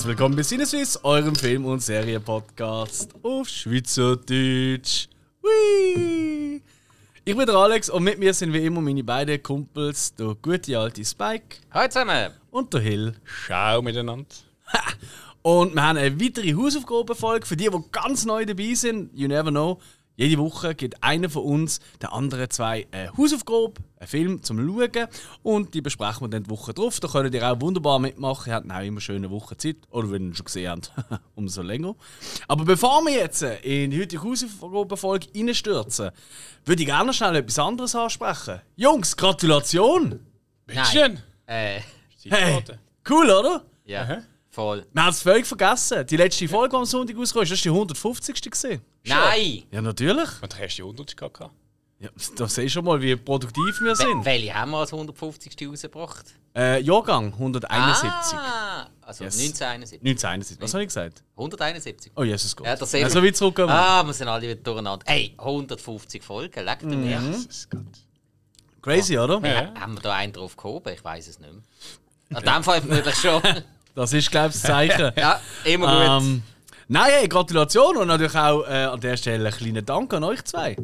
Herzlich willkommen bei Sinneswiss, eurem Film- und Serienpodcast auf Schweizerdeutsch. Hui! Ich bin der Alex und mit mir sind wie immer meine beiden Kumpels, der gute alte Spike Hallo zusammen! und der Hill. Schau miteinander. Und wir haben eine weitere Hausaufgabenfolge für die, die ganz neu dabei sind. You never know. Jede Woche gibt einer von uns den anderen zwei eine Hausaufgabe, einen Film zum Schauen. Und die besprechen wir dann die Woche drauf. Da könnt ihr auch wunderbar mitmachen. Ihr habt auch immer schöne Woche Zeit. Oder wenn ihr ihn schon gesehen habt, umso länger. Aber bevor wir jetzt in die heutige Hausaufgabenfolge reinstürzen, würde ich gerne noch schnell etwas anderes ansprechen. Jungs, Gratulation! Bitteschön. Äh, Hey, cool, oder? ja, Aha. Voll. Wir haben es völlig vergessen. Die letzte Folge, die am Sonntag rausgekommen ist, das war die 150. Gewesen. Nein! Ja, natürlich. Und hast du die 100 gehabt? Ja, da siehst du schon mal, wie produktiv wir sind. Welche haben wir als 150. rausgebracht? Äh, Jahrgang 171. Ah, also Yes. 1971. 1971. Was habe ich gesagt? 171. Oh, Jesus Gott. Ja, das sehen wir. so weit zurückgekommen. Ah, wir sind alle wieder durcheinander. Ey, 150 Folgen, leckt Mhm. mir. Jesus Gott. Crazy, oder? Ja. Haben wir da einen drauf gehoben? Ich weiß es nicht mehr. In dem Fall vermutlich schon. Das ist, glaube ich, das Zeichen. ja, immer gut. ähm, nein, hey, Gratulation und natürlich auch äh, an der Stelle einen kleinen Dank an euch zwei.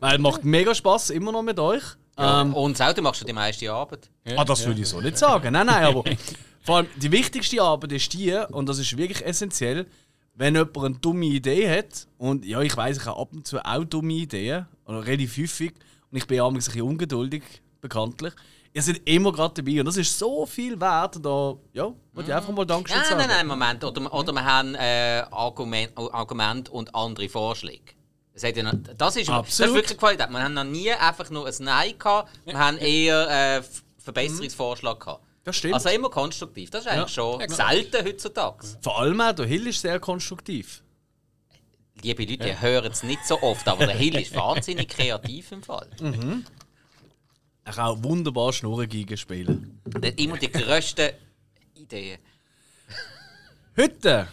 Weil es macht mega Spaß immer noch mit euch. Ähm, Und du machst schon die meiste Arbeit. Ah, das würde ich so nicht sagen. Nein, nein, aber vor allem die wichtigste Arbeit ist die, und das ist wirklich essentiell, wenn jemand eine dumme Idee hat, und ja, ich weiß, ich habe ab und zu auch dumme Ideen, oder relativ häufig, und ich bin ja ein bisschen ungeduldig, bekanntlich. Ihr seid immer gerade dabei und das ist so viel wert. Da, ja, wollte ich einfach mal Dankeschön Nein, sagen. nein, nein, Moment. Oder, oder wir haben äh, Argument, Argument und andere Vorschläge. Das, hat ja noch, das, ist, das ist Absolut. wirklich Qualität. Wir haben noch nie einfach nur ein Nein gehabt, wir haben eher äh, Verbesserungsvorschlag gehabt. Das stimmt. Also immer konstruktiv. Das ist eigentlich schon selten heutzutage. Vor allem auch der Hill ist sehr konstruktiv. Liebe Leute, ihr hört es nicht so oft, aber der Hill ist wahnsinnig kreativ im Fall. Er kann auch wunderbar Schnurrengeige spielen. Der hat immer die grössten Ideen. Heute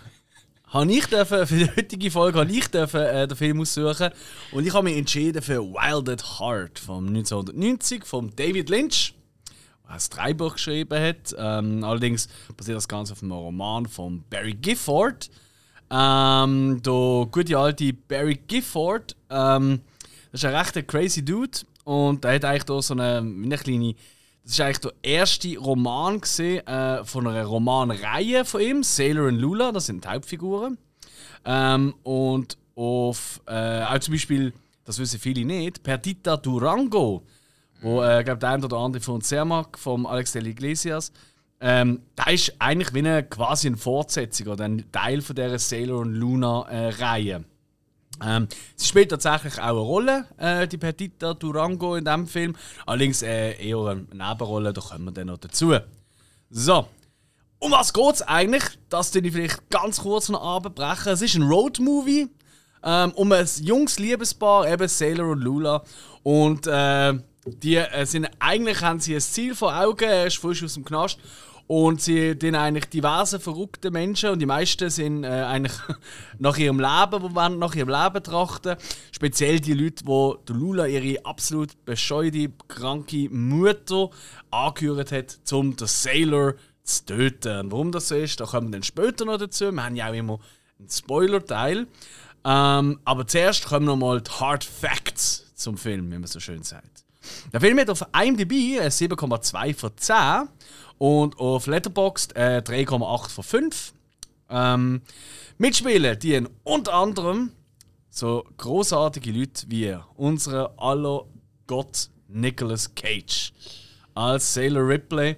habe ich dürfen, für die heutige Folge habe ich dürfen, äh, den Film aussuchen und ich habe mich entschieden für Wild at Heart von 1990 von David Lynch, der das Drehbuch geschrieben hat. Ähm, allerdings basiert das Ganze auf einem Roman von Barry Gifford. Ähm, der gute alte Barry Gifford, ähm, das ist ein rechter crazy Dude und der hat eigentlich da so eine, eine kleine das ist eigentlich der erste Roman gewesen, äh, von einer Romanreihe von ihm, Sailor und Lula, das sind die Hauptfiguren. Ähm, und auf, äh, auch zum Beispiel, das wissen viele nicht, Perdita Durango, wo, äh, glaube der eine oder andere von mag, vom Alex de Iglesias. Ähm, da ist eigentlich wie eine, quasi eine Fortsetzung oder ein Teil von dieser Sailor und Luna-Reihe. Ähm, sie spielt tatsächlich auch eine Rolle, äh, die Perdita Durango in diesem Film. Allerdings äh, eher eine Nebenrolle, da kommen wir dann noch dazu. So. Um was geht es eigentlich? Das tue ich vielleicht ganz kurz von Abend brechen. Es ist ein Roadmovie ähm, um ein junges Liebespaar, eben Sailor und Lula. Und äh, die äh, sind eigentlich haben sie ein Ziel vor Augen, er ist frisch aus dem Knast. Und sie sind eigentlich diverse verrückte Menschen und die meisten sind äh, eigentlich nach ihrem Leben, wo wollen nach ihrem Leben trachten. Speziell die Leute, wo Lula ihre absolut bescheuerte, kranke Mutter angehört hat, um den Sailor zu töten. Und warum das so ist, da kommen wir dann später noch dazu. Wir haben ja auch immer einen Spoiler-Teil. Ähm, aber zuerst kommen noch mal die Hard Facts zum Film, wie man so schön sagt. Der Film hat auf IMDb eine 7,2 von 10 und auf Letterboxd äh, 3,8 von 5. Ähm, mitspielen die unter anderem so großartige Leute wie unser aller Gott Nicolas Cage als Sailor Ripley.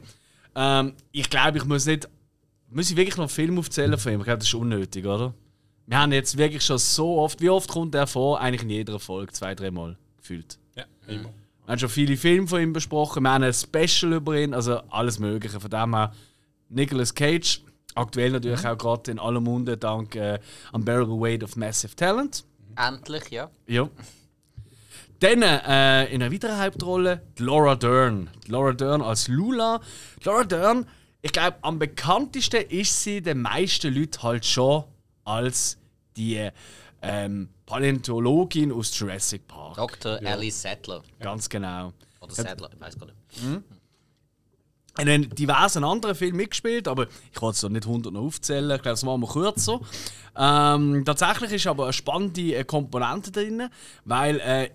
Ähm, ich glaube, ich muss nicht. Muss ich wirklich noch einen Film aufzählen von ihm? Ich glaube, das ist unnötig, oder? Wir haben jetzt wirklich schon so oft. Wie oft kommt er vor? Eigentlich in jeder Folge, zwei, dreimal gefühlt. Ja, immer. Wir haben schon viele Filme von ihm besprochen. Wir haben ein Special über ihn, also alles Mögliche. Von dem her, Nicolas Cage, aktuell natürlich auch gerade in aller Munde dank äh, Unbearable Weight of Massive Talent. Endlich, ja. Ja. Dann äh, in einer weiteren Hauptrolle Laura Dern. Laura Dern als Lula. Laura Dern, ich glaube, am bekanntesten ist sie den meisten Leuten halt schon als die ähm, Paläontologin aus Jurassic Park. Dr. Alice Sattler. Ganz genau. Oder Sattler, ich weiß gar nicht. Er hat in diversen anderen Filmen mitgespielt, aber ich wollte es doch nicht 100 noch aufzählen. Ich glaube, das machen wir kürzer. Ähm, tatsächlich ist aber eine spannende äh, Komponente drin, weil äh,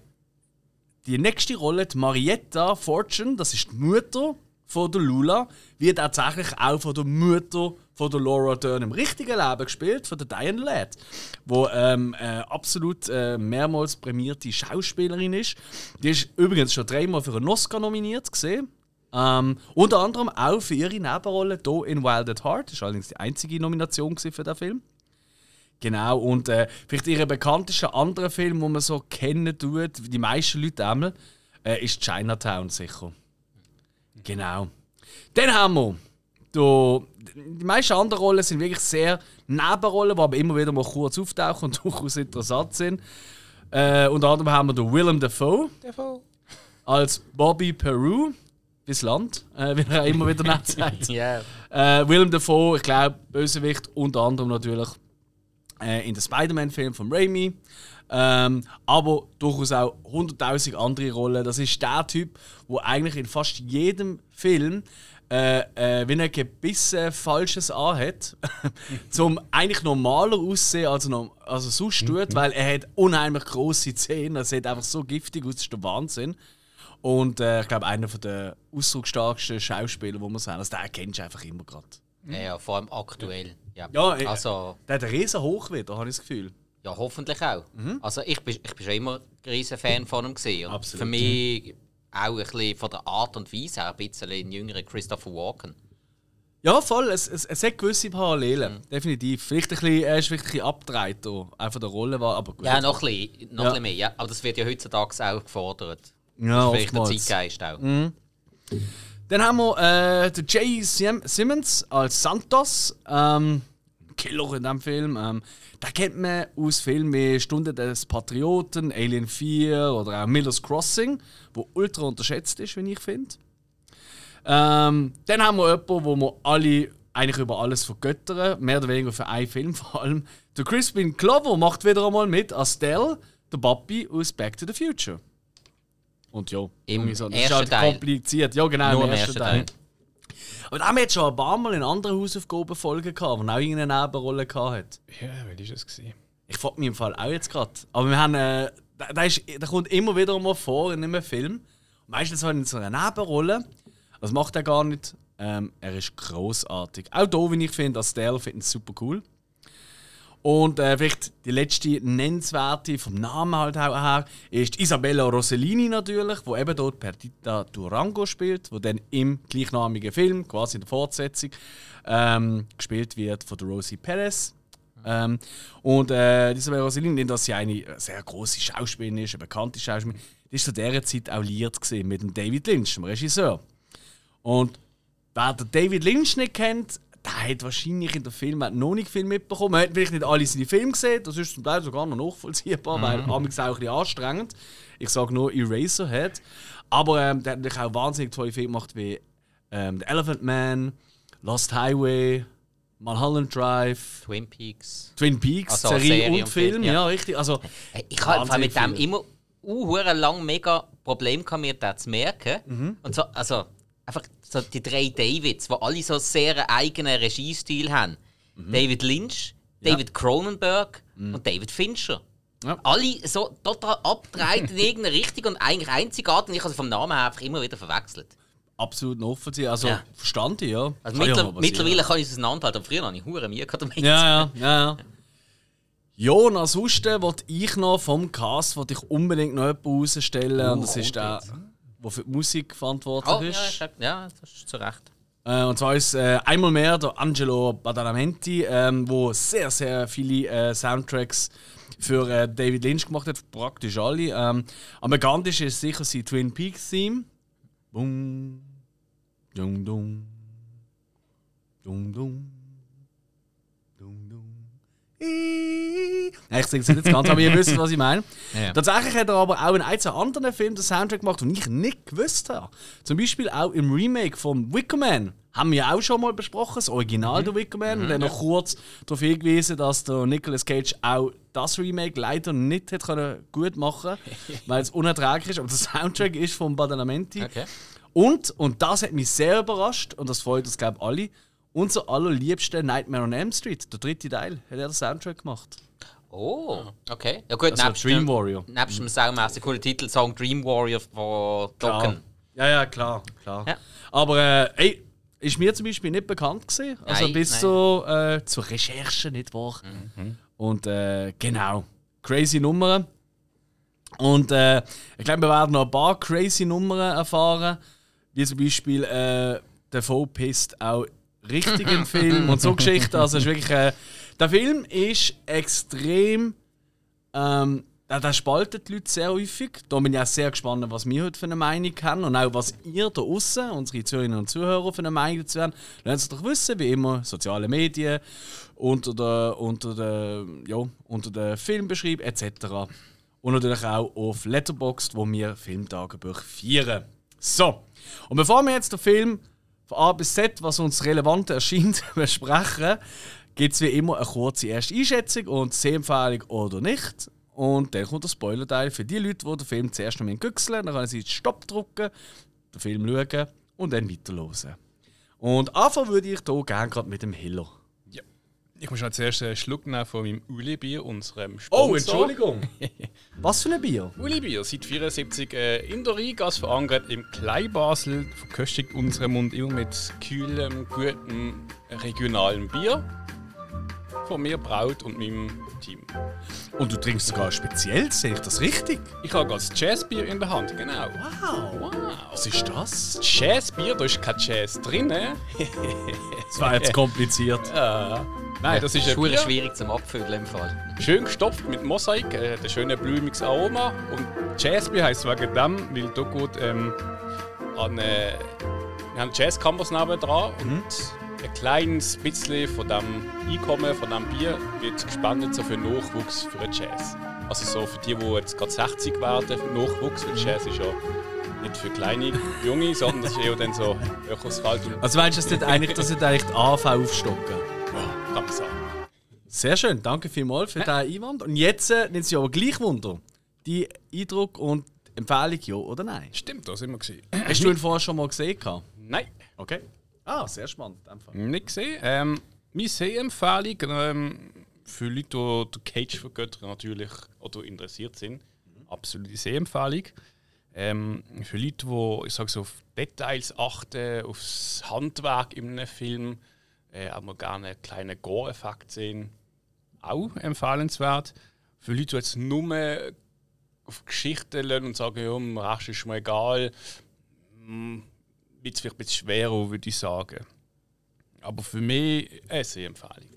die nächste Rolle, die Marietta Fortune, das ist die Mutter von der Lula, wird tatsächlich auch von der Mutter von der Laura Dern im richtigen Leben gespielt, von der Diane Ladd, wo ähm, äh, absolut äh, mehrmals prämierte Schauspielerin ist. Die ist übrigens schon dreimal für einen Oscar nominiert gesehen. Ähm, unter anderem auch für ihre Nebenrolle hier in Wild at Heart. Das war allerdings die einzige Nomination für den Film. Genau, und äh, vielleicht ihre bekannteste andere Film, wo man so kennen tut, die meisten Leute einmal, äh, ist Chinatown sicher. Genau. Dann haben wir da, die meisten anderen Rollen sind wirklich sehr Nebenrollen, die aber immer wieder mal kurz auftauchen und durchaus interessant sind. Äh, unter anderem haben wir den Willem Dafoe als Bobby Peru, bis Land, äh, wie er immer wieder nett sagt. Ja. Äh, Willem Dafoe, ich glaube, Bösewicht, unter anderem natürlich äh, in den Spider-Man-Film von Raimi. Ähm, aber durchaus auch 100.000 andere Rollen. Das ist der Typ, wo eigentlich in fast jedem Film äh, äh, wenn er gebissen Falsches anhat, zum eigentlich normaler aussehen als er also sonst tut, weil er hat unheimlich große Zähne, er sieht einfach so giftig aus, das ist der Wahnsinn. Und äh, ich glaube, einer von der ausdrucksstarksten Schauspieler, wo man sagen, also den kennst du einfach immer gerade. Ja, ja, vor allem aktuell. Ja, Ja, äh, also, Der hat riesen Hoch wieder, habe ich das Gefühl. ja hoffentlich auch. Also ich bin, ich bin schon immer ein riesen Fan von ihm gesehen. Absolut, Für mich auch ein bisschen von der Art und Weise her ein bisschen ein jüngerer Christopher Walken. Ja, voll. Es, es, es hat gewisse Parallelen. Definitiv. Vielleicht ein bisschen, er ist vielleicht ein bisschen abgedreht, auch von der Rolle war, aber gut. Ja, noch ein bisschen, noch Ja. ein bisschen mehr. Ja. Aber das wird ja heutzutage auch gefordert. Ja, das ist vielleicht der oftmals. Zeitgeist auch. Dann haben wir äh, den Jay Sim Simmons als Santos. Ähm, Killer in diesem Film. Ähm, den kennt man aus Filmen wie Stunde des Patrioten, Alien 4 oder auch Miller's Crossing, wo ultra unterschätzt ist, wie ich finde. Ähm, dann haben wir jemanden, wo wir alle eigentlich über alles vergöttern, mehr oder weniger für einen Film vor allem. Der Crispin Glover macht wieder einmal mit als der Papi aus Back to the Future. Und ja, Im so, das ist ersten halt Teil. kompliziert. Ja, genau, Nur im ersten Teil. Teil. Aber da haben wir jetzt schon ein paar Mal in anderen Hausaufgabenfolgen gehabt, wo er auch irgendeine Nebenrolle gehabt hat. Ja, wer ist das? Gewesen? Ich frage mich im Fall auch jetzt gerade. Aber wir haben, äh, der, der, ist, der kommt immer wieder mal vor in einem Film. Meistens halt in so einer Nebenrolle. Das macht er gar nicht. Ähm, er ist großartig. Auch da, wie ich finde, als Dale finde ich super cool. Und äh, vielleicht die letzte nennenswerte vom Namen halt auch her ist Isabella Rossellini natürlich, wo eben dort Perdita Durango spielt, wo dann im gleichnamigen Film, quasi in der Fortsetzung, ähm, gespielt wird von Rosie Perez. Ähm, und äh, Isabella Rossellini, dass sie eine sehr große Schauspielerin ist, eine bekannte Schauspielerin, die ist zu dieser Zeit auch liiert mit dem David Lynch, dem Regisseur. Und wer den David Lynch nicht kennt, der hat wahrscheinlich in der Film noch nicht viel mitbekommen. Man hat vielleicht nicht alle seine Filme gesehen, das ist zum Teil sogar noch nachvollziehbar, weil amigs auch ein bisschen anstrengend. Ich sage nur Eraserhead. Aber ähm, der hat natürlich auch wahnsinnig tolle Filme gemacht wie ähm, The Elephant Man, Lost Highway, Mulholland Drive, Twin Peaks. Twin Peaks, Also Serie, Serie und und Film. Film, Ja. ja. richtig. Also, Hey, Ich habe mit dem immer uh, lang mega Problem gehabt, mir das zu merken. Mhm. Und so, also einfach so die drei Davids, die alle so sehr eigenen Regiestil haben. Mhm. David Lynch, David Cronenberg und David Fincher. Ja. Alle so total abgedreht in irgendeine Richtung und eigentlich einzigartig. Und ich habe sie vom Namen her einfach immer wieder verwechselt. absolut nachvollziehbar. Also, Ja. verstand ich, ja. Also Kann ja mittler mittlerweile kann ich es auseinanderhalten, aber früher habe ich hure Mühe gehabt damit. Ja, ja, ja. ja. Ja, und ansonsten wollte ich noch vom Cast wollte ich unbedingt noch jemanden rausstellen. und das ist der, der für die Musik verantwortlich Oh, ja, ist. sag- ja, das ist zu Recht. Äh, und zwar ist äh, einmal mehr der Angelo Badalamenti, ähm, wo sehr, sehr viele äh, Soundtracks für äh, David Lynch gemacht hat, praktisch alle. Ähm, am bekanntesten ist sicher sein Twin Peaks Theme. Bum, dum, dum, dum, dum. Nein, ich singe es nicht ganz, aber ihr wisst, was ich meine. Ja. Tatsächlich hat er aber auch in einzelnen anderen Filmen den Soundtrack gemacht, den ich nicht gewusst habe. Zum Beispiel auch im Remake von Wicker Man. Haben wir ja auch schon mal besprochen, das Original der Wicker Man. und dann noch kurz darauf hingewiesen, dass der Nicolas Cage auch das Remake leider nicht hat können gut machen weil es unerträglich ist. Aber der Soundtrack ist von Badalamenti. Okay. Und, und das hat mich sehr überrascht, und das freut uns, glaube ich, alle, unser allerliebster Nightmare on Elm Street, der dritte Teil, hat er den Soundtrack gemacht. Oh, okay. Ja gut, Also nebst Dream dem, Warrior. nebst dem saumässig coolen Titelsong Dream Warrior von Dokken. Ja, ja, klar, klar. Ja. Aber äh, ey, ist mir zum Beispiel nicht bekannt gewesen. Also Nein, bis nein. so äh, zur Recherche, nicht wahr? Und äh, genau, crazy Nummern. Und äh, ich glaube, wir werden noch ein paar crazy Nummern erfahren, wie zum Beispiel äh, der Faux-Pist auch richtig im Film und so Geschichten. Also ist wirklich, äh, der Film ist extrem ähm, der, der spaltet die Leute sehr häufig. Da bin ich auch sehr gespannt, was wir heute für eine Meinung haben und auch was ihr da außen, unsere Zuhörerinnen und Zuhörer, für eine Meinung dazu haben. Lasst es doch wissen, wie immer, soziale Medien, unter der, unter der, ja, unter der Filmbeschreib etc. Und natürlich auch auf Letterboxd, wo wir Filmtagebuch feiern. So, und bevor wir jetzt den Film von A bis Z, was uns relevant erscheint, besprechen, gibt es wie immer eine kurze erste Einschätzung und Sehempfehlung oder nicht. Und dann kommt der Spoiler-Teil für die Leute, die den Film zuerst noch güchseln Dann können sie Stopp drücken, den Film schauen und dann weiterhören. Und anfangen würde ich hier gerne gerade mit dem Hiller. Ich muss noch zuerst einen Schluck nehmen von meinem Uli-Bier, unserem Oh, Sponsor. Was für ein Bier? Uli-Bier, seit 74 äh, in der Rheingasse verankert, im Kleinbasel, verköstigt unseren Mund immer mit kühlem, gutem, regionalem Bier. Von mir braut und meinem Team. Und du trinkst sogar speziell, sehe ich das richtig? Ich habe gerade das Jazzbier in der Hand, genau. Wow! Wow. Was ist das? Das Jazzbier, da ist kein Jazz drin. Das war jetzt kompliziert. Ja. Nein, das ist Bier, schwierig zum Abfüllen im Fall. schön gestopft mit Mosaik, äh, der schöne blumiges Aroma. Und Jazzbier heisst wegen dem, weil da geht ähm, an äh, wir haben Jazz-Campus neben dran und ein kleines bisschen von dem Einkommen von dem Bier wird gespendet so für Nachwuchs für den Jazz. Also so für die, die jetzt gerade 60 werden, Nachwuchs, weil Jazz ist ja nicht für kleine Junge, sondern das ist eher dann so Ökosfalt und Also meinst du, das nicht eigentlich, das nicht eigentlich die AV aufstocken? Sagen. Sehr schön, danke vielmals für diesen Einwand. Und jetzt äh, nimmt sie aber gleich Wunder. Die Eindruck und Empfehlung, ja oder nein? Stimmt, da sind wir gesehen. Hast du ihn vorher schon mal gesehen? Nein. Okay. Ah, sehr spannend. Einfach. Nicht gesehen. Ähm, meine Sehempfehlung ähm, für Leute, die Cage vergöttern natürlich oder interessiert sind. Absolute Sehempfehlung. Ähm, für Leute, die ich sag so, auf Details achten, aufs Handwerk in einem Film, äh, auch mal gerne einen kleinen Gore-Effekt sehen, auch empfehlenswert. Für Leute, die jetzt nur auf Geschichten lernen und sagen, ja, dem Rest ist mir egal, wird es vielleicht ein bisschen schwerer, würde ich sagen. Aber für mich eine Sehempfehlung.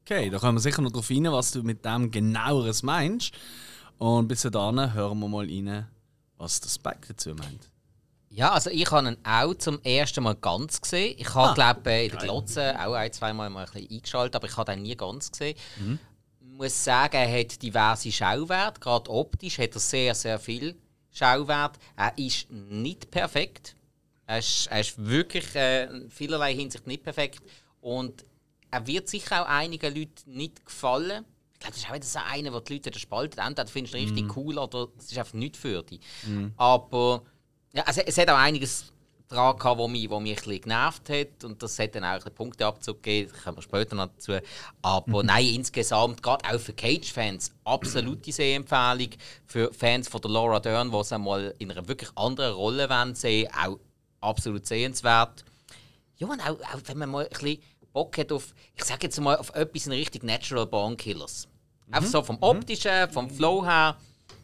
Okay, da kommen wir sicher noch darauf rein, was du mit dem genaueres meinst. Und bis dahin hören wir mal rein, was der Spike dazu meint. Ja, also ich habe ihn auch zum ersten Mal ganz gesehen. Ich habe, glaube in der Glotze auch ein, zwei Mal mal ein bisschen eingeschaltet, aber ich habe ihn nie ganz gesehen. Ich muss sagen, er hat diverse Schauwerte. Gerade optisch hat er sehr, sehr viel Schauwert. Er ist nicht perfekt. Er ist, er ist wirklich äh, in vielerlei Hinsicht nicht perfekt. Und er wird sicher auch einigen Leuten nicht gefallen. Ich glaube, das ist auch wieder so einer, wo die Leute den spalten. Entweder findest du ihn richtig cool oder es ist einfach nicht für dich. Aber ja, also es hat auch einiges dran gehabt, wo mich, wo mich ein bisschen genervt hat. Und das hat dann auch ein bisschen Punkteabzug gegeben. Da kommen wir später noch dazu. Aber nein, insgesamt, gerade auch für Cage-Fans, absolute Sehempfehlung. Für Fans von der Laura Dern, die sie einmal in einer wirklich anderen Rolle wollen sehen, auch absolut sehenswert. Ja, und auch, auch wenn man mal ein bisschen Bock hat auf, ich sage jetzt mal, auf etwas in Richtung Natural Born Killers. Einfach so vom optischen, vom Flow her,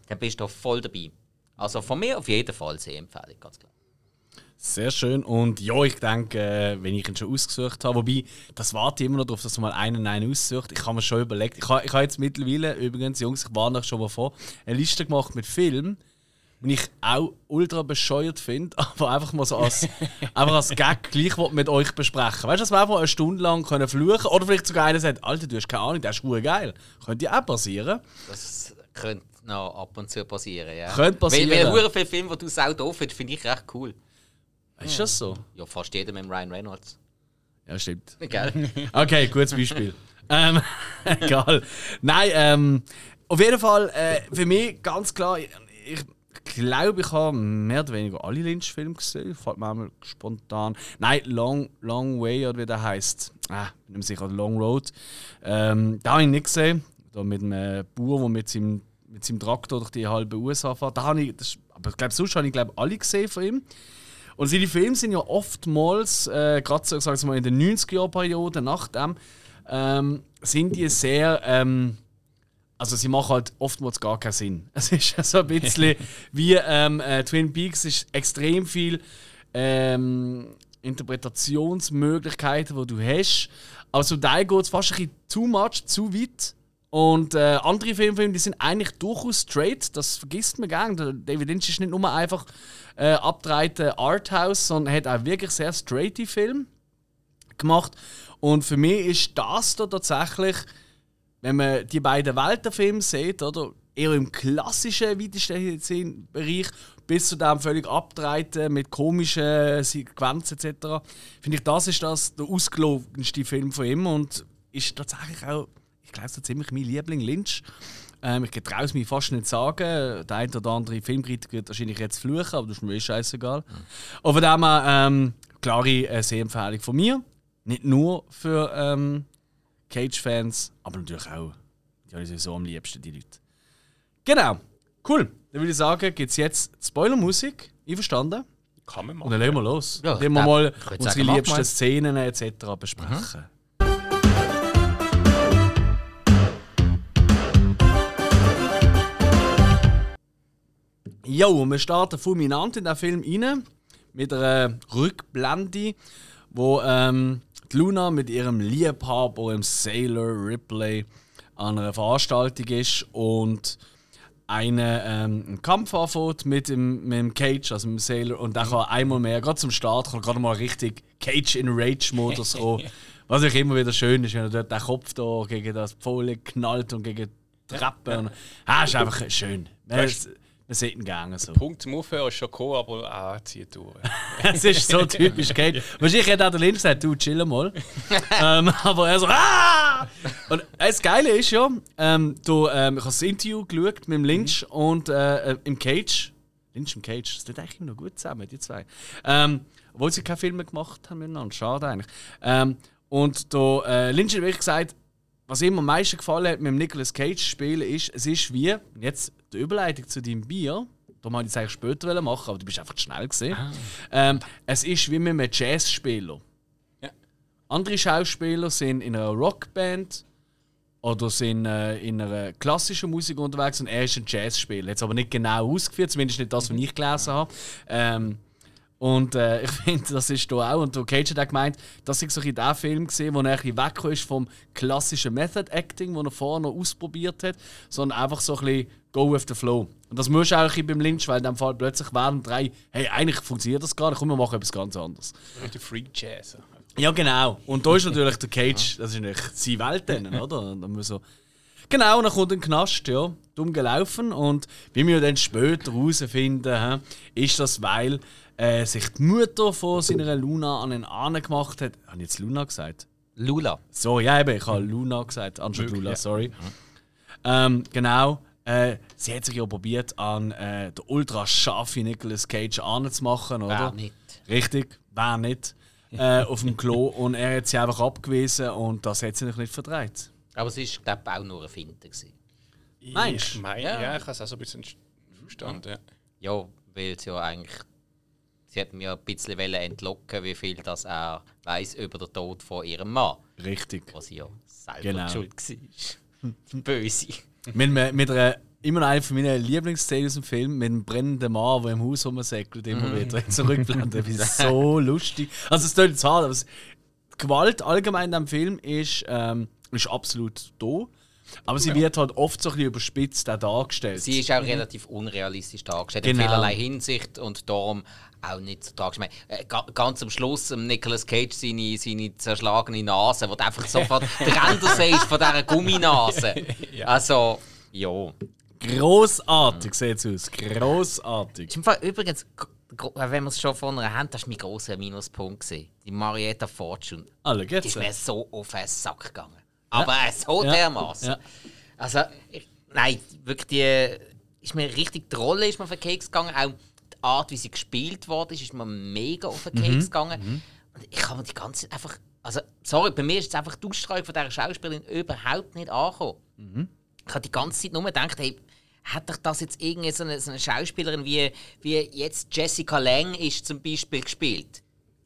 dann bist du voll dabei. Also von mir auf jeden Fall Sehempfehlung, ganz klar. Sehr schön. Und ja, ich denke, äh, wenn ich ihn schon ausgesucht habe, wobei, das warte immer noch darauf, dass man mal einen einen aussucht. Ich habe mir schon überlegt, ich habe, ich habe jetzt mittlerweile, übrigens, Jungs, ich warne euch schon mal vor, eine Liste gemacht mit Filmen, die ich auch ultra bescheuert finde, aber einfach mal so als, einfach als Gag gleich mit euch besprechen. Weißt du, dass wir einfach eine Stunde lang können fluchen oder vielleicht sogar einer sagt, Alter, du hast keine Ahnung, der ist gut geil. Könnte ja auch passieren. Das könnte noch ab und zu passieren, ja. Könnte passieren. Weil, weil viele Filme, die du sau doof findest, finde ich recht cool. Ist das so? Ja, fast jeder mit Ryan Reynolds. Ja, stimmt. Gell? Okay, gutes Beispiel. ähm, egal. Nein, ähm, auf jeden Fall, äh, für mich ganz klar, ich, ich glaube, ich habe mehr oder weniger alle Lynch-Filme gesehen. Fällt mir einmal spontan. Nein, Long, Long Way oder wie der heißt. Ah, bin mir sicher, Long Road. Ähm, da habe ich nicht gesehen. Da mit einem Bauer, der mit seinem, mit seinem Traktor durch die halbe USA fährt. Da habe ich, das, aber ich glaube, sonst habe ich glaube, alle gesehen von ihm. Und seine Filme sind ja oftmals, äh, gerade so, sagen mal in der 90er-Jahr-Periode, nach dem, ähm, sind die sehr. Ähm, also sie machen halt oftmals gar keinen Sinn. Es ist so ein bisschen wie ähm, äh, Twin Peaks ist extrem viel ähm, Interpretationsmöglichkeiten, die du hast. Zum Teil geht es fast ein bisschen too much, zu weit. Und äh, andere Filmfilme, die sind eigentlich durchaus straight, das vergisst man gerne. Der David Lynch ist nicht nur einfach äh, abgedrehter Arthouse, sondern hat auch wirklich sehr straighte Filme gemacht. Und für mich ist das da tatsächlich wenn man die beiden Weltenfilme sieht, oder? Eher im klassischen weitesten Bereich bis zu dem völlig abgedrehten mit komischen Sequenzen etc. Finde ich, das ist das der ausgelogenste Film von ihm und ist tatsächlich auch, ich glaube, so ziemlich mein Liebling Lynch. Ähm, ich traue es mir fast nicht zu sagen. Der eine oder andere Filmkritiker wird wahrscheinlich jetzt fluchen, aber das ist mir eh scheißegal. Mhm. Und von dem her, ähm, klare äh, Sehempfehlung von mir. Nicht nur für ähm, Cage-Fans, aber natürlich auch, die haben so am liebsten, die Leute. Genau, cool. Dann würde ich sagen, gibt es jetzt Spoilermusik. Einverstanden? Kann man machen. Und dann legen wir los. Ja, dann wir mal unsere sagen, liebsten mal. Szenen etc. besprechen. Jo, wir starten fulminant in den Film rein mit einer Rückblende, wo ähm, die Luna mit ihrem Liebhaber, dem Sailor Ripley, an einer Veranstaltung ist und eine, ähm, einen Kampf anfängt mit dem, mit dem Cage, also mit dem Sailor, und dann kann einmal mehr, gerade zum Start, kann gerade mal richtig Cage in Rage-Modus kommen. Was ich immer wieder schön ist, wenn er dort den Kopf da gegen das Pfohle knallt und gegen die Treppe. Und, ah, ist einfach schön. Man, sieht ihn gerne so. Punkt zum Aufhören ist schon gekommen, aber ah, zieht durch. Es ist so typisch Cage. Wahrscheinlich hätte auch der Lynch gesagt, du chill mal. ähm, aber er so, ah! Und äh, das Geile ist ja, ähm, du, ähm, ich habe das Interview geschaut mit dem Lynch und äh, äh, im Cage. Lynch im Cage, das tut eigentlich noch gut zusammen, die zwei. Ähm, obwohl sie keine Filme gemacht haben miteinander, schade eigentlich. Ähm, und da, äh, Lynch hat wirklich gesagt, was ihm am meisten gefallen hat mit dem Nicolas Cage spielen ist, es ist wie, jetzt die Überleitung zu deinem Bier, da wollte ich es eigentlich später machen, aber du bist einfach zu schnell gesehen. Ähm, es ist wie mit einem Jazzspieler. Ja. Andere Schauspieler sind in einer Rockband oder sind äh, in einer klassischen Musik unterwegs und er ist ein Jazzspieler. Jetzt aber nicht genau ausgeführt, zumindest nicht das, was ich gelesen habe. Ähm, und äh, ich finde, das ist da auch. Und der Cage hat auch gemeint, dass ich so in dem Film gesehen, wo er ein bisschen weg ist vom klassischen Method Acting, das er vorher noch ausprobiert hat, sondern einfach so ein bisschen go with the flow. Und das musst du auch ein beim Lynch, weil in dem Fall plötzlich wären drei, hey, eigentlich funktioniert das gar nicht, komm, wir machen etwas ganz anderes. Der Free Jazz. Ja, genau. Und da ist natürlich der Cage, das ist natürlich seine Welt dann, oder? Und dann muss so Genau, und dann kommt ein Knast, ja, dumm gelaufen. Und wie wir dann später herausfinden, ist das, weil äh, sich die Mutter von seiner Luna an den Ahnen gemacht hat. Habe ich jetzt Luna gesagt? Lula. So, ja, eben, ich habe Luna gesagt, anstatt Lula, sorry. Ähm, genau. Äh, sie hat sich ja probiert, an äh, den ultra scharfe Nicolas Cage anzumachen, oder? Wer nicht. Richtig, wer nicht. Äh, auf dem Klo und er hat sie einfach abgewiesen und das hat sie noch nicht verdreht. Aber es war, glaube ich, auch nur ein. Gewesen. Meinst Ich meine, Ja. ja. ich habe es auch so ein bisschen verstanden. Ja. Ja, weil sie ja eigentlich. Sie hat mir ein bisschen entlocken, wie viel das er weiß über den Tod von ihrem Mann. Richtig. Was sie ja selber Genau. schuld war. Die Böse. Mit, mit, mit einer, immer noch einer von meinen Lieblingsszenen aus dem Film, mit einem brennenden Mann, der im Haus rumsäckelt, immer wieder zurückblenden. Das ist so lustig. Also, es jetzt hart, aber es, die Gewalt allgemein in diesem Film ist, ähm, ist absolut da. Aber sie wird halt oft so ein bisschen überspitzt auch dargestellt. Sie ist auch relativ unrealistisch dargestellt, in Genau. vielerlei Hinsicht und darum auch nicht so meine, äh, ga- ganz am Schluss ähm, Nicolas Cage seine, seine zerschlagene Nase, wo du einfach sofort der Ränder siehst von dieser Gumminase. Also, ja. Grossartig sieht es aus. Grossartig. Ist im Fall übrigens, g- wenn wir es schon von einer haben, das war mein grosser Minuspunkt. gewesen. Die Marietta Fortune. Alle Die geht's. ist mir so auf den Sack gegangen. Aber äh, so Ja. dermaßen. Ja. Also, ich, nein, wirklich die. ist mir richtig, die Rolle ist mir auf den Keks gegangen, auch die Art, wie sie gespielt wurde, ist mir mega auf den Keks gegangen. Und ich habe mir die ganze Zeit einfach, also sorry, bei mir ist jetzt einfach die Ausstrahlung von dieser Schauspielerin überhaupt nicht angekommen. Ich habe die ganze Zeit nur gedacht, hey, hat doch das jetzt irgendwie so eine, so eine Schauspielerin wie, wie jetzt Jessica Lang ist zum Beispiel gespielt?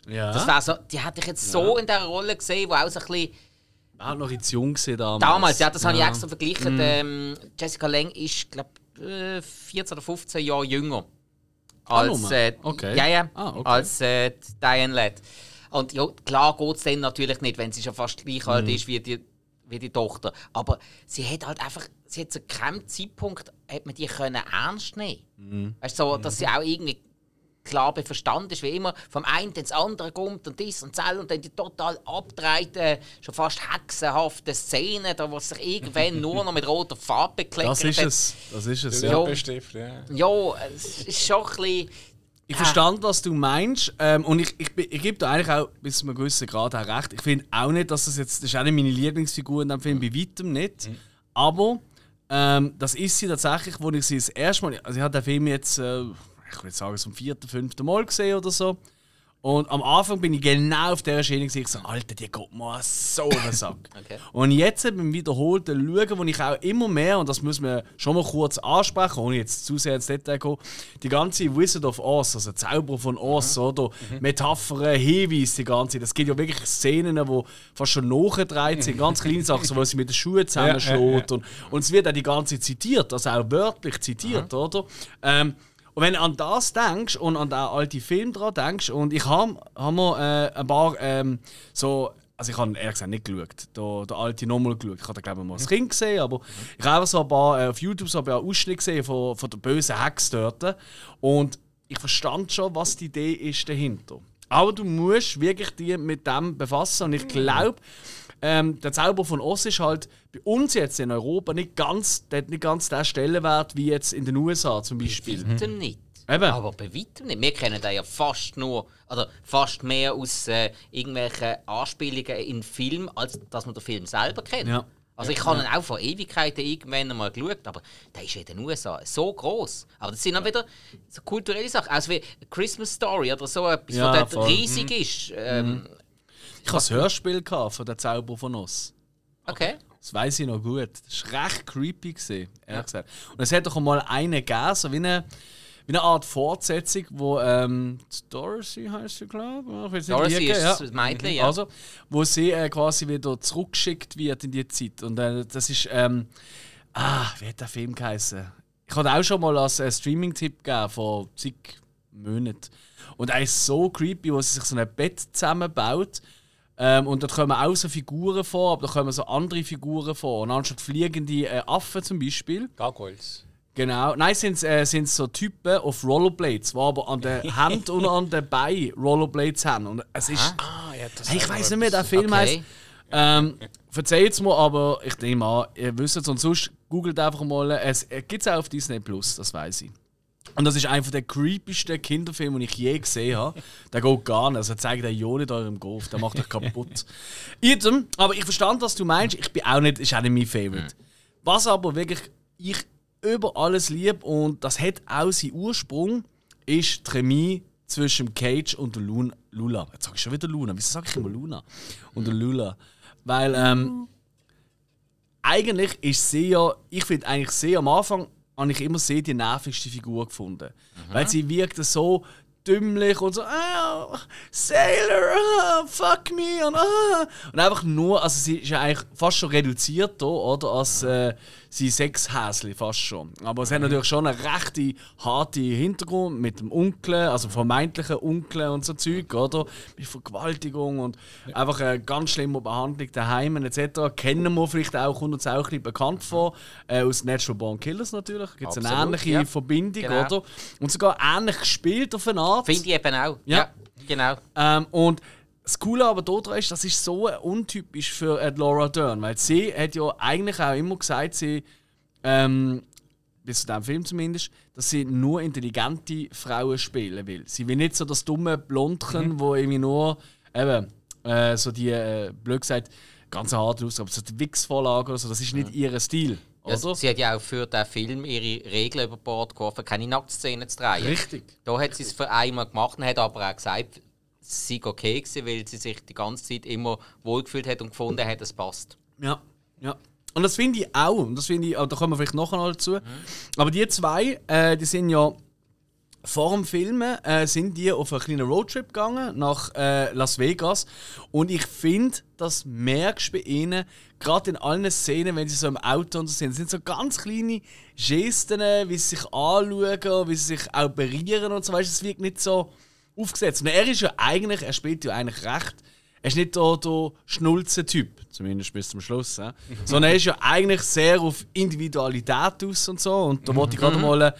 Ja. Das wär so, die hätte ich jetzt so in dieser Rolle gesehen, wo auch so ein bisschen war noch jetzt jung damals. Damals, ja, das habe ich extra verglichen. Ähm, Jessica Lang ist, glaube ich, 14 oder 15 Jahre jünger. Als, äh, Okay. Ja, ja, Ah, okay. als äh, Diane Ladd. Und ja, klar geht es dann natürlich nicht, wenn sie schon fast gleich alt Mhm. ist wie die, wie die Tochter. Aber sie hat halt einfach, sie hat zu keinem Zeitpunkt hat man die können ernst nehmen. Mhm. Weißt du, so, dass sie auch irgendwie klar bei Verstand ist, wie immer, vom einen ins andere kommt und dies und das und dann die total abgedrehte, schon fast hexenhafte Szene, da wo sie sich irgendwann nur noch mit roter Farbe bekleckert Das ist hat. es. Das ist es, Ja. ja. Ja. Ja, es ist schon ein bisschen... Ich verstand, was du meinst. Ähm, und ich, ich, bin- ich gebe dir eigentlich auch bis zu einem gewissen Grad auch recht. Ich finde auch nicht, dass das jetzt. Das ist auch nicht meine Lieblingsfigur in dem Film, bei weitem nicht. Aber ähm, das ist sie tatsächlich, wo ich sie das erste Mal. Also, ich habe den Film jetzt, äh, ich würde sagen, zum vierten, fünften Mal gesehen oder so. Und am Anfang bin ich genau auf dieser Schiene gesehen, ich so, Alter, die geht mir so den Sack. Okay. Und jetzt beim wiederholten Schauen, wo ich auch immer mehr, und das muss man schon mal kurz ansprechen, ohne jetzt zu sehr ins Detail zu gehen, die ganze Wizard of Oz, also Zauberer von Oz, oder Metaphern, Hinweise, die ganze, das gibt ja wirklich Szenen, die fast schon nachgedreht sind, ganz kleine Sachen, so, wo sie mit den Schuhen zusammenschlägt. Und, und es wird auch die ganze Zeit zitiert, also auch wörtlich zitiert, oder? Ähm, und wenn du an das denkst und an den alten Film dran denkst, und ich habe hab mir äh, ein paar ähm, so. Also ich habe ehrlich gesagt nicht geschaut, den, den alten nochmal geschaut. Ich habe glaube ich mal als Kind gesehen, aber ich habe so ein paar, äh, auf YouTube so ein paar Ausschnitte gesehen von, von der bösen Hex dort. Und ich verstand schon, was die Idee ist dahinter. Aber du musst wirklich dich mit dem befassen und ich glaube, ähm, der Zauber von Oz ist halt bei uns jetzt in Europa nicht ganz, der nicht ganz den Stellenwert wie jetzt in den USA zum Beispiel. Bei weitem nicht. Eben. Aber bei weitem nicht. Wir kennen den ja fast nur, oder fast mehr aus äh, irgendwelchen Anspielungen in Film, als dass man den Film selber kennt. Ja. Also ich habe ihn auch vor Ewigkeiten irgendwann mal geschaut, aber der ist ja in den USA so groß. Aber das sind dann wieder so kulturelle Sachen, also wie A Christmas Story oder so etwas, Ja, was dort voll. riesig ist. Ähm, Ich hatte ein Hörspiel von der Zauber von Oz. Okay. Das weiß ich noch gut. Das war recht creepy, gewesen, ehrlich gesagt. Und es hat doch mal eine gegeben, so wie eine, wie eine Art Fortsetzung, wo ähm, Dorothy heißt sie, glaube ich. Dorothy ist das Mädchen, ja. Also, wo sie äh, quasi wieder zurückgeschickt wird in die Zeit. Und äh, das ist. Ähm, ah, wie hat der Film geheißen? Ich hatte auch schon mal als äh, Streaming-Tipp gegeben vor zig Monaten. Und er ist so creepy, wo sie sich so ein Bett zusammenbaut. Ähm, und dort kommen auch so Figuren vor, aber da kommen so andere Figuren vor. Und anstatt fliegende äh, Affen zum Beispiel. Gargoyles. Genau. Nein, sind äh, sind's so Typen auf Rollerblades, die aber an den Händen und an den Beinen Rollerblades haben. Und es ist. Ah, ja, das Hey, ich weiß nicht mehr, der Film Okay. heißt. Ähm, Verzeiht mir, aber ich nehme an, ihr wisst es und sonst googelt einfach mal. Es gibt es auch auf Disney Plus, das weiß ich. Und das ist einer der creepigsten Kinderfilme, die ich je gesehen habe. Der geht gar nicht. Also zeigt der ja nicht eurem Golf, der macht euch kaputt. Idem, aber ich verstand, was du meinst. Ich bin auch nicht, ist auch nicht mein Favorite. Was aber wirklich ich über alles liebe und das hat auch seinen Ursprung, ist die Chemie zwischen Cage und Luna. Lula. Jetzt sage ich schon wieder Luna. Wieso sage ich immer Luna? Und Lula. Weil ähm, eigentlich ist sie ja, ich finde eigentlich sie am Anfang, habe ich immer sie die nervigste Figur gefunden. Weil sie wirkte so dümmlich und so, ah, Sailor, ah, fuck me und, ah. und einfach nur, also sie ist ja eigentlich fast schon reduziert da, oder, als äh, sie Sexhäsli fast schon. Aber es hat natürlich schon einen recht harten Hintergrund mit dem Onkel, also vermeintlichen Onkel und so Zeug, oder, mit Vergewaltigung und einfach eine ganz schlimme Behandlung daheim etc. Kennen wir vielleicht auch, kommt uns auch ein bisschen bekannt vor, äh, aus Natural Born Killers natürlich, gibt es eine ähnliche ja. Verbindung, Genau. oder? Und sogar ähnlich gespielt auf eine Art. Finde ich eben auch. Ja. genau. Ähm, und das Coole aber daran ist, das ist so untypisch für äh, Laura Dern, weil sie hat ja eigentlich auch immer gesagt, sie, ähm, bis zu diesem Film zumindest, dass sie nur intelligente Frauen spielen will. Sie will nicht so das dumme Blondchen, wo irgendwie nur eben, äh, so die, äh, blöd gesagt, ganz hart aus, aber so die Wix-Vorlage oder so, das ist nicht ihr Stil. Oder? sie hat ja auch für den Film ihre Regeln über Bord geworfen, keine Nacktszenen zu drehen. Richtig. Da hat sie es für einmal gemacht und hat aber auch gesagt, es sei okay gewesen, weil sie sich die ganze Zeit immer wohlgefühlt hat und gefunden hat, es passt. Ja, ja. Und das finde ich auch. Und Das finde ich, da kommen wir vielleicht nachher noch dazu. Aber die zwei, äh, die sind ja vor dem Filmen äh, sind die auf einen kleinen Roadtrip gegangen nach äh, Las Vegas. Und ich finde, das merkst du bei ihnen, gerade in allen Szenen, wenn sie so im Auto und so sind, sind so ganz kleine Gesten, wie sie sich anschauen, wie sie sich auch berühren und so. Weißt, es wirkt nicht so aufgesetzt. Und er ist ja eigentlich, er spielt ja eigentlich recht. Er ist nicht der, der Schnulzen-Typ, zumindest bis zum Schluss. Ja. Sondern er ist ja eigentlich sehr auf Individualität aus und so. Und da wollte ich gerade mal.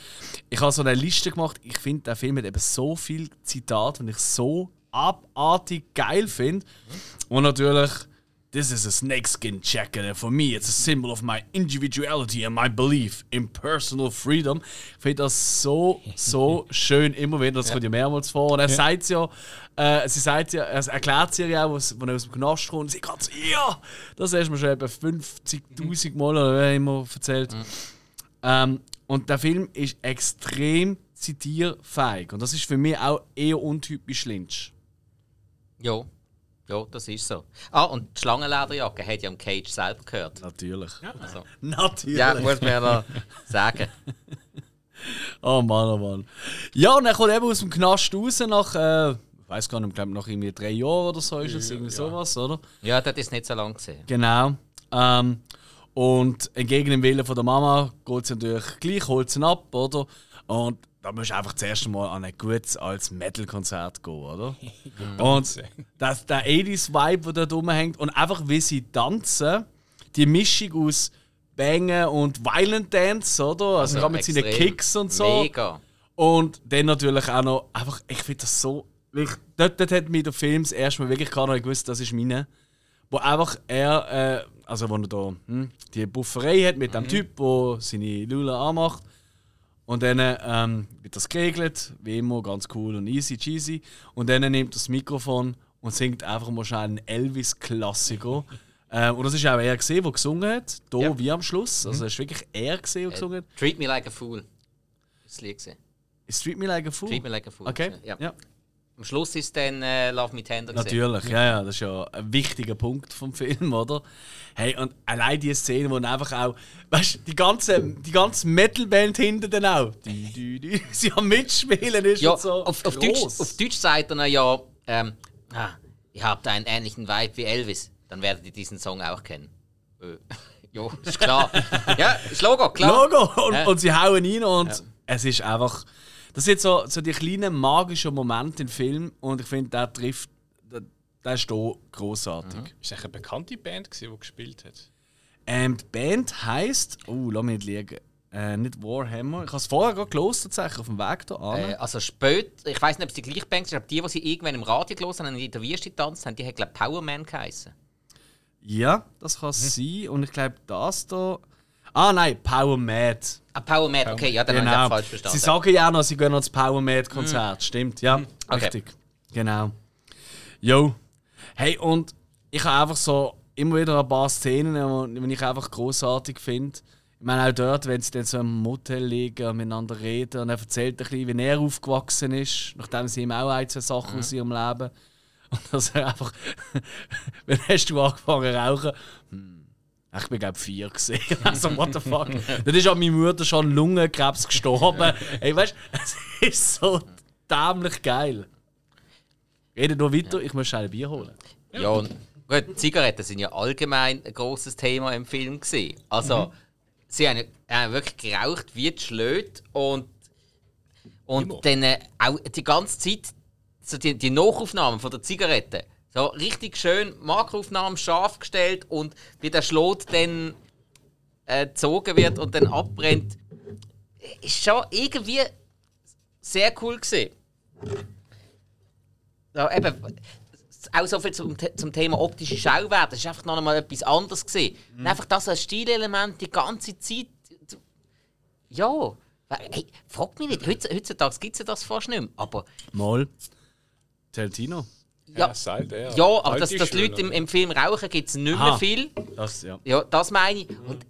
Ich habe so eine Liste gemacht. Ich finde, der Film hat eben so viele Zitate, die ich so abartig geil finde. Und natürlich. This is a snakeskin jacket, and for me, it's a symbol of my individuality and my belief in personal freedom. Ich finde das so, so schön immer wieder. Das kommt ja mehrmals vor. Und er sagt ja, äh, sie sagt ja, er erklärt sie ja auch, als er aus dem Knast kommt. Und sie sagt, ja, das hast du mir schon etwa 50.000 Mal oder immer erzählt. Ähm, und der Film ist extrem zitierfähig. Und das ist für mich auch eher untypisch Lynch. Ja, ja, das ist so. Ah, und die Schlangenlederjacke hat ja am Cage selber gehört. Natürlich. Also, Natürlich. ja, muss man ja noch sagen. Oh Mann, oh Mann. Ja, und er kommt eben aus dem Knast raus nach, äh, ich weiß gar nicht, ich glaube nach irgendwie drei Jahren oder so ist es, irgendwie sowas, oder? Ja, das ist nicht so lang gesehen. Genau. Ähm, und entgegen dem Willen von der Mama geht sie natürlich gleich, holt sie ihn ab, oder? Und da musst du einfach das erste Mal an ein gutes als Metal-Konzert gehen, oder? und das, der 80s-Vibe, der da rumhängt, und einfach wie sie tanzen, die Mischung aus Bangen und Violent Dance, oder? Also, gerade mit seinen. Kicks und so. Mega. Und dann natürlich auch noch, einfach, ich finde das so. Ich, dort, dort hat mich der Film das erste Mal wirklich gar nicht gewusst, das ist meine. Wo einfach er, äh, also wo er da hm, die Bufferei hat mit dem Typ, der seine Lula anmacht. Und dann ähm, wird das geregelt, wie immer, ganz cool und easy cheesy. Und dann nimmt er das Mikrofon und singt einfach mal schnell einen Elvis-Klassiker. ähm, und das ist auch er gesehen, der gesungen hat, hier Ja. wie am Schluss. Also es ist wirklich er gesehen, der gesungen hat. Treat Me Like a Fool. Das Lied gesehen. Ist Street Me Like a Fool? Treat Me Like a Fool. Okay, Ja. ja. Am Schluss ist dann äh, Love Tender gesehen. Natürlich, ja, ja, das ist ja ein wichtiger Punkt vom Film, oder? Hey, und allein die Szene, wo dann einfach auch, weißt du, die ganze, die ganze Metalband hinten dann auch, die, die, die, sie am Mitspielen ist Ja, und so. auf, auf, Deutsch, auf Deutsch sagt er ja, ähm, ah, ihr habt einen ähnlichen Vibe wie Elvis, dann werdet ihr diesen Song auch kennen. Äh, jo, ist klar. ja, ist Logo, klar. Logo! Und, Ja. und sie hauen rein und es ist einfach. Das sind so, so die kleinen magischen Momente im Film und ich finde, der trifft. Der, der ist hier grossartig. Ist das eine bekannte Band, gewesen, die gespielt hat? Ähm, die Band heisst. Oh, lass mich nicht liegen. Äh, nicht Warhammer. Ich habe es vorher gerade gelesen, tatsächlich, auf dem Weg hier an. Äh, also spät, ich weiß nicht, ob es die gleiche Band ist, aber die, die sie irgendwann im Radio gelesen haben und in der Wüste getanzt haben, die haben, glaube ich, Power Man geheißen. Ja, das kann sein. Und ich glaube, das da. Ah nein, Power Mad. Ah, Power Man, okay, ja, dann habe ich Genau. falsch verstanden. Sie sagen ja auch noch, sie gehen ins Power Mad Konzert. Stimmt, ja. Okay. Richtig. Genau. Jo. Hey, und ich habe einfach so immer wieder ein paar Szenen, die ich einfach großartig finde. Ich meine, auch dort, wenn sie dann so im Motel liegen und miteinander reden und er erzählt ein bisschen, wie er aufgewachsen ist, nachdem sie ihm auch ein, zwei Sachen aus ihrem Leben. Und dass er einfach. Wann hast du angefangen zu rauchen? Hm. Ich bin, glaube vier gesehen. Also, what the fuck? Dann ist auch meine Mutter schon Lungenkrebs gestorben. Ey, weißt du, es ist so dämlich geil. Rede noch weiter, ich muss schnell ein Bier holen. Ja, und gut, Zigaretten sind ja allgemein ein großes Thema im Film gewesen. Also, sie haben, haben wirklich geraucht wie die Schlöte und, und dann äh, auch die ganze Zeit so die, die Nachaufnahmen von der Zigarette. So richtig schön Makroaufnahmen scharf gestellt und wie der Schlot dann äh, gezogen wird und dann abbrennt. Ist schon irgendwie sehr cool gesehen. Ja, eben, auch so viel zum, zum Thema optische Schauwerte. Das ist einfach noch einmal etwas anderes gesehen. Und Einfach das als Stilelement die ganze Zeit. Ja. Hey, frag mich nicht. Heutz- Heutzutage gibt es ja das fast nicht mehr. Aber Mal. Tarantino. Ja, sagt er. ja aber dass, ist dass schön, Leute im, im Film rauchen, gibt es nicht mehr Aha. viel. Das, ja. Ja, das meine ich. Und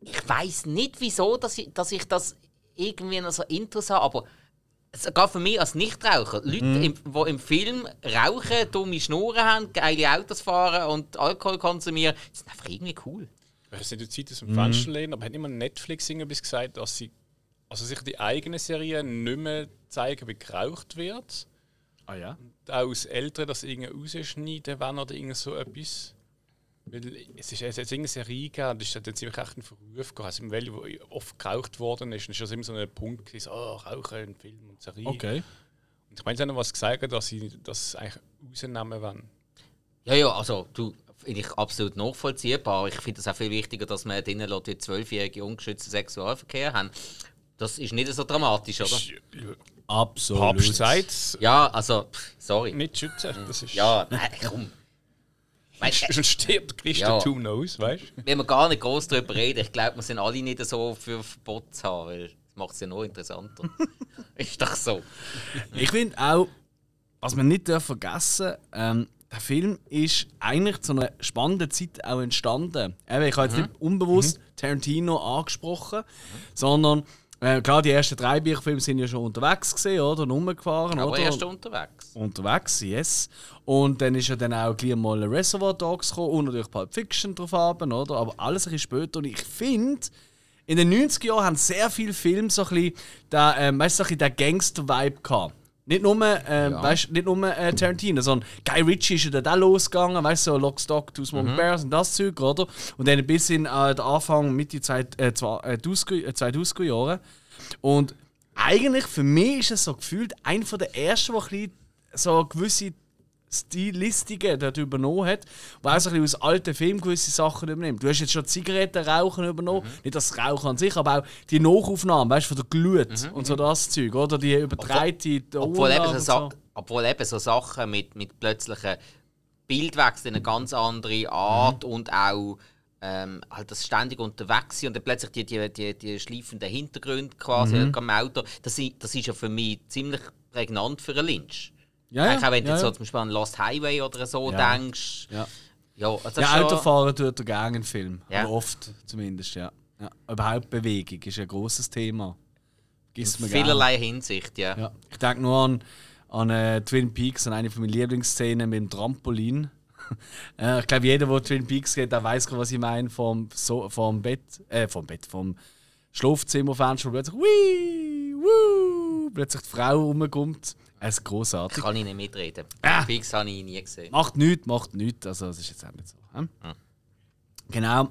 ich weiß nicht, wieso, dass ich, dass ich das irgendwie noch so interessant aber sogar für mich als Nichtraucher, Leute, Mhm. im, die im Film rauchen, dumme Schnurren haben, geile Autos fahren und Alkohol konsumieren, sind einfach irgendwie cool. Ich weiß nicht, die Zeit aus dem Mhm. Fenster lehnen, aber hat immer Netflix irgendwas gesagt, dass sie also sich die eigene Serie nicht mehr zeigen, wie geraucht wird. Ah ja? Auch als Eltern das irgendwie rausschneiden wollen oder irgend so etwas. Weil es ist hat irgendeine Serie gegeben, das ist dann ziemlich echt ein Verruf gegangen. Also im Welle, wo oft geraucht worden ist, und ist das immer so ein Punkt gewesen, so, oh, Rauchen in Film und Serie. Okay. Und ich meine, sie haben noch was gesagt, dass sie das eigentlich rausnehmen wollen. Ja, ja, also du, finde ich absolut nachvollziehbar. Ich finde es auch viel wichtiger, dass man drinnen lässt, die zwölfjährige ungeschützten Sexualverkehr haben. Das ist nicht so dramatisch, oder? Absolut. Papst sagt, Ja, also, pff, sorry. nicht schützen. Das ist, Ja, nein, komm. Weißt, Sonst stirbt Christen Ja. ja. knows, weißt du? wenn wir gar nicht groß darüber reden, ich glaube, wir sind alle nicht so für Verbot zu haben, weil das macht es ja noch interessanter. ist doch so. Ich finde auch, was man nicht darf vergessen ähm, der Film ist eigentlich zu einer spannenden Zeit auch entstanden. Eben, ich habe jetzt nicht unbewusst Tarantino angesprochen, sondern äh, klar, die ersten drei Bücherfilme sind ja schon unterwegs gesehen, oder? Und rumgefahren, Aber oder? erst unterwegs. unterwegs, yes. Und dann ist ja dann auch gleich mal Reservoir Dogs gekommen und natürlich Pulp Fiction drauf haben, oder? Aber alles ein bisschen später. Und ich finde, in den 90er Jahren haben sehr viele Filme so ein bisschen den, ähm, weißt, du, so ein bisschen den Gangster-Vibe gehabt. Nicht nur, ähm, weißt, nicht nur äh, Tarantino, sondern Guy Ritchie ist ja dann auch losgegangen, weißt du, so Lock, Stock, Two Smoking Bears und das Zeug, oder? Und dann bis in äh, den Anfang, Mitte Zeit, äh, zwei- äh, 20er äh, 2000er Jahre. Und eigentlich für mich ist es so gefühlt einer der ersten, der ein bisschen so gewisse Stilistiken dort übernommen hat, wo auch so ein bisschen aus alten Filmen gewisse Sachen übernimmt. Du hast jetzt schon Zigarettenrauchen übernommen, nicht das Rauchen an sich, aber auch die Nachaufnahmen, weißt du, von der Glut und so das Zeug, oder? Die übertreite Obwohl eben, so Sa obwohl eben so Sachen mit, mit plötzlichen Bildwechsel in eine ganz andere Art und auch ähm, halt das ständig unterwegs sein und dann plötzlich die, die, die, die schleifenden Hintergründe quasi am Auto, das, das ist ja für mich ziemlich prägnant für einen Lynch. Ja, ja, auch wenn du ja, jetzt so zum Beispiel an Lost Highway oder so Ja. denkst. Ja. Ja, also das Ja, Autofahren tut er gerne in Film. Ja. Aber oft zumindest, ja. ja. Überhaupt Bewegung ist ein großes Thema. Gibt's mir in gerne. vielerlei Hinsicht, ja. Ja. Ich denke nur an, an äh, Twin Peaks, an eine von meinen Lieblingsszenen mit dem Trampolin. ich glaube, jeder, der Twin Peaks geht, der weiß, was ich meine. Vom, so, vom Bett, äh, vom Bett, vom Schlafzimmerfenster, wo plötzlich, wii, woo, plötzlich die Frau rumkommt. Es ist großartig. Kann ich nicht mitreden. Ah. Peaks habe ich nie gesehen. Macht nichts, macht nichts. Also, das ist jetzt auch nicht so. Hm? Genau.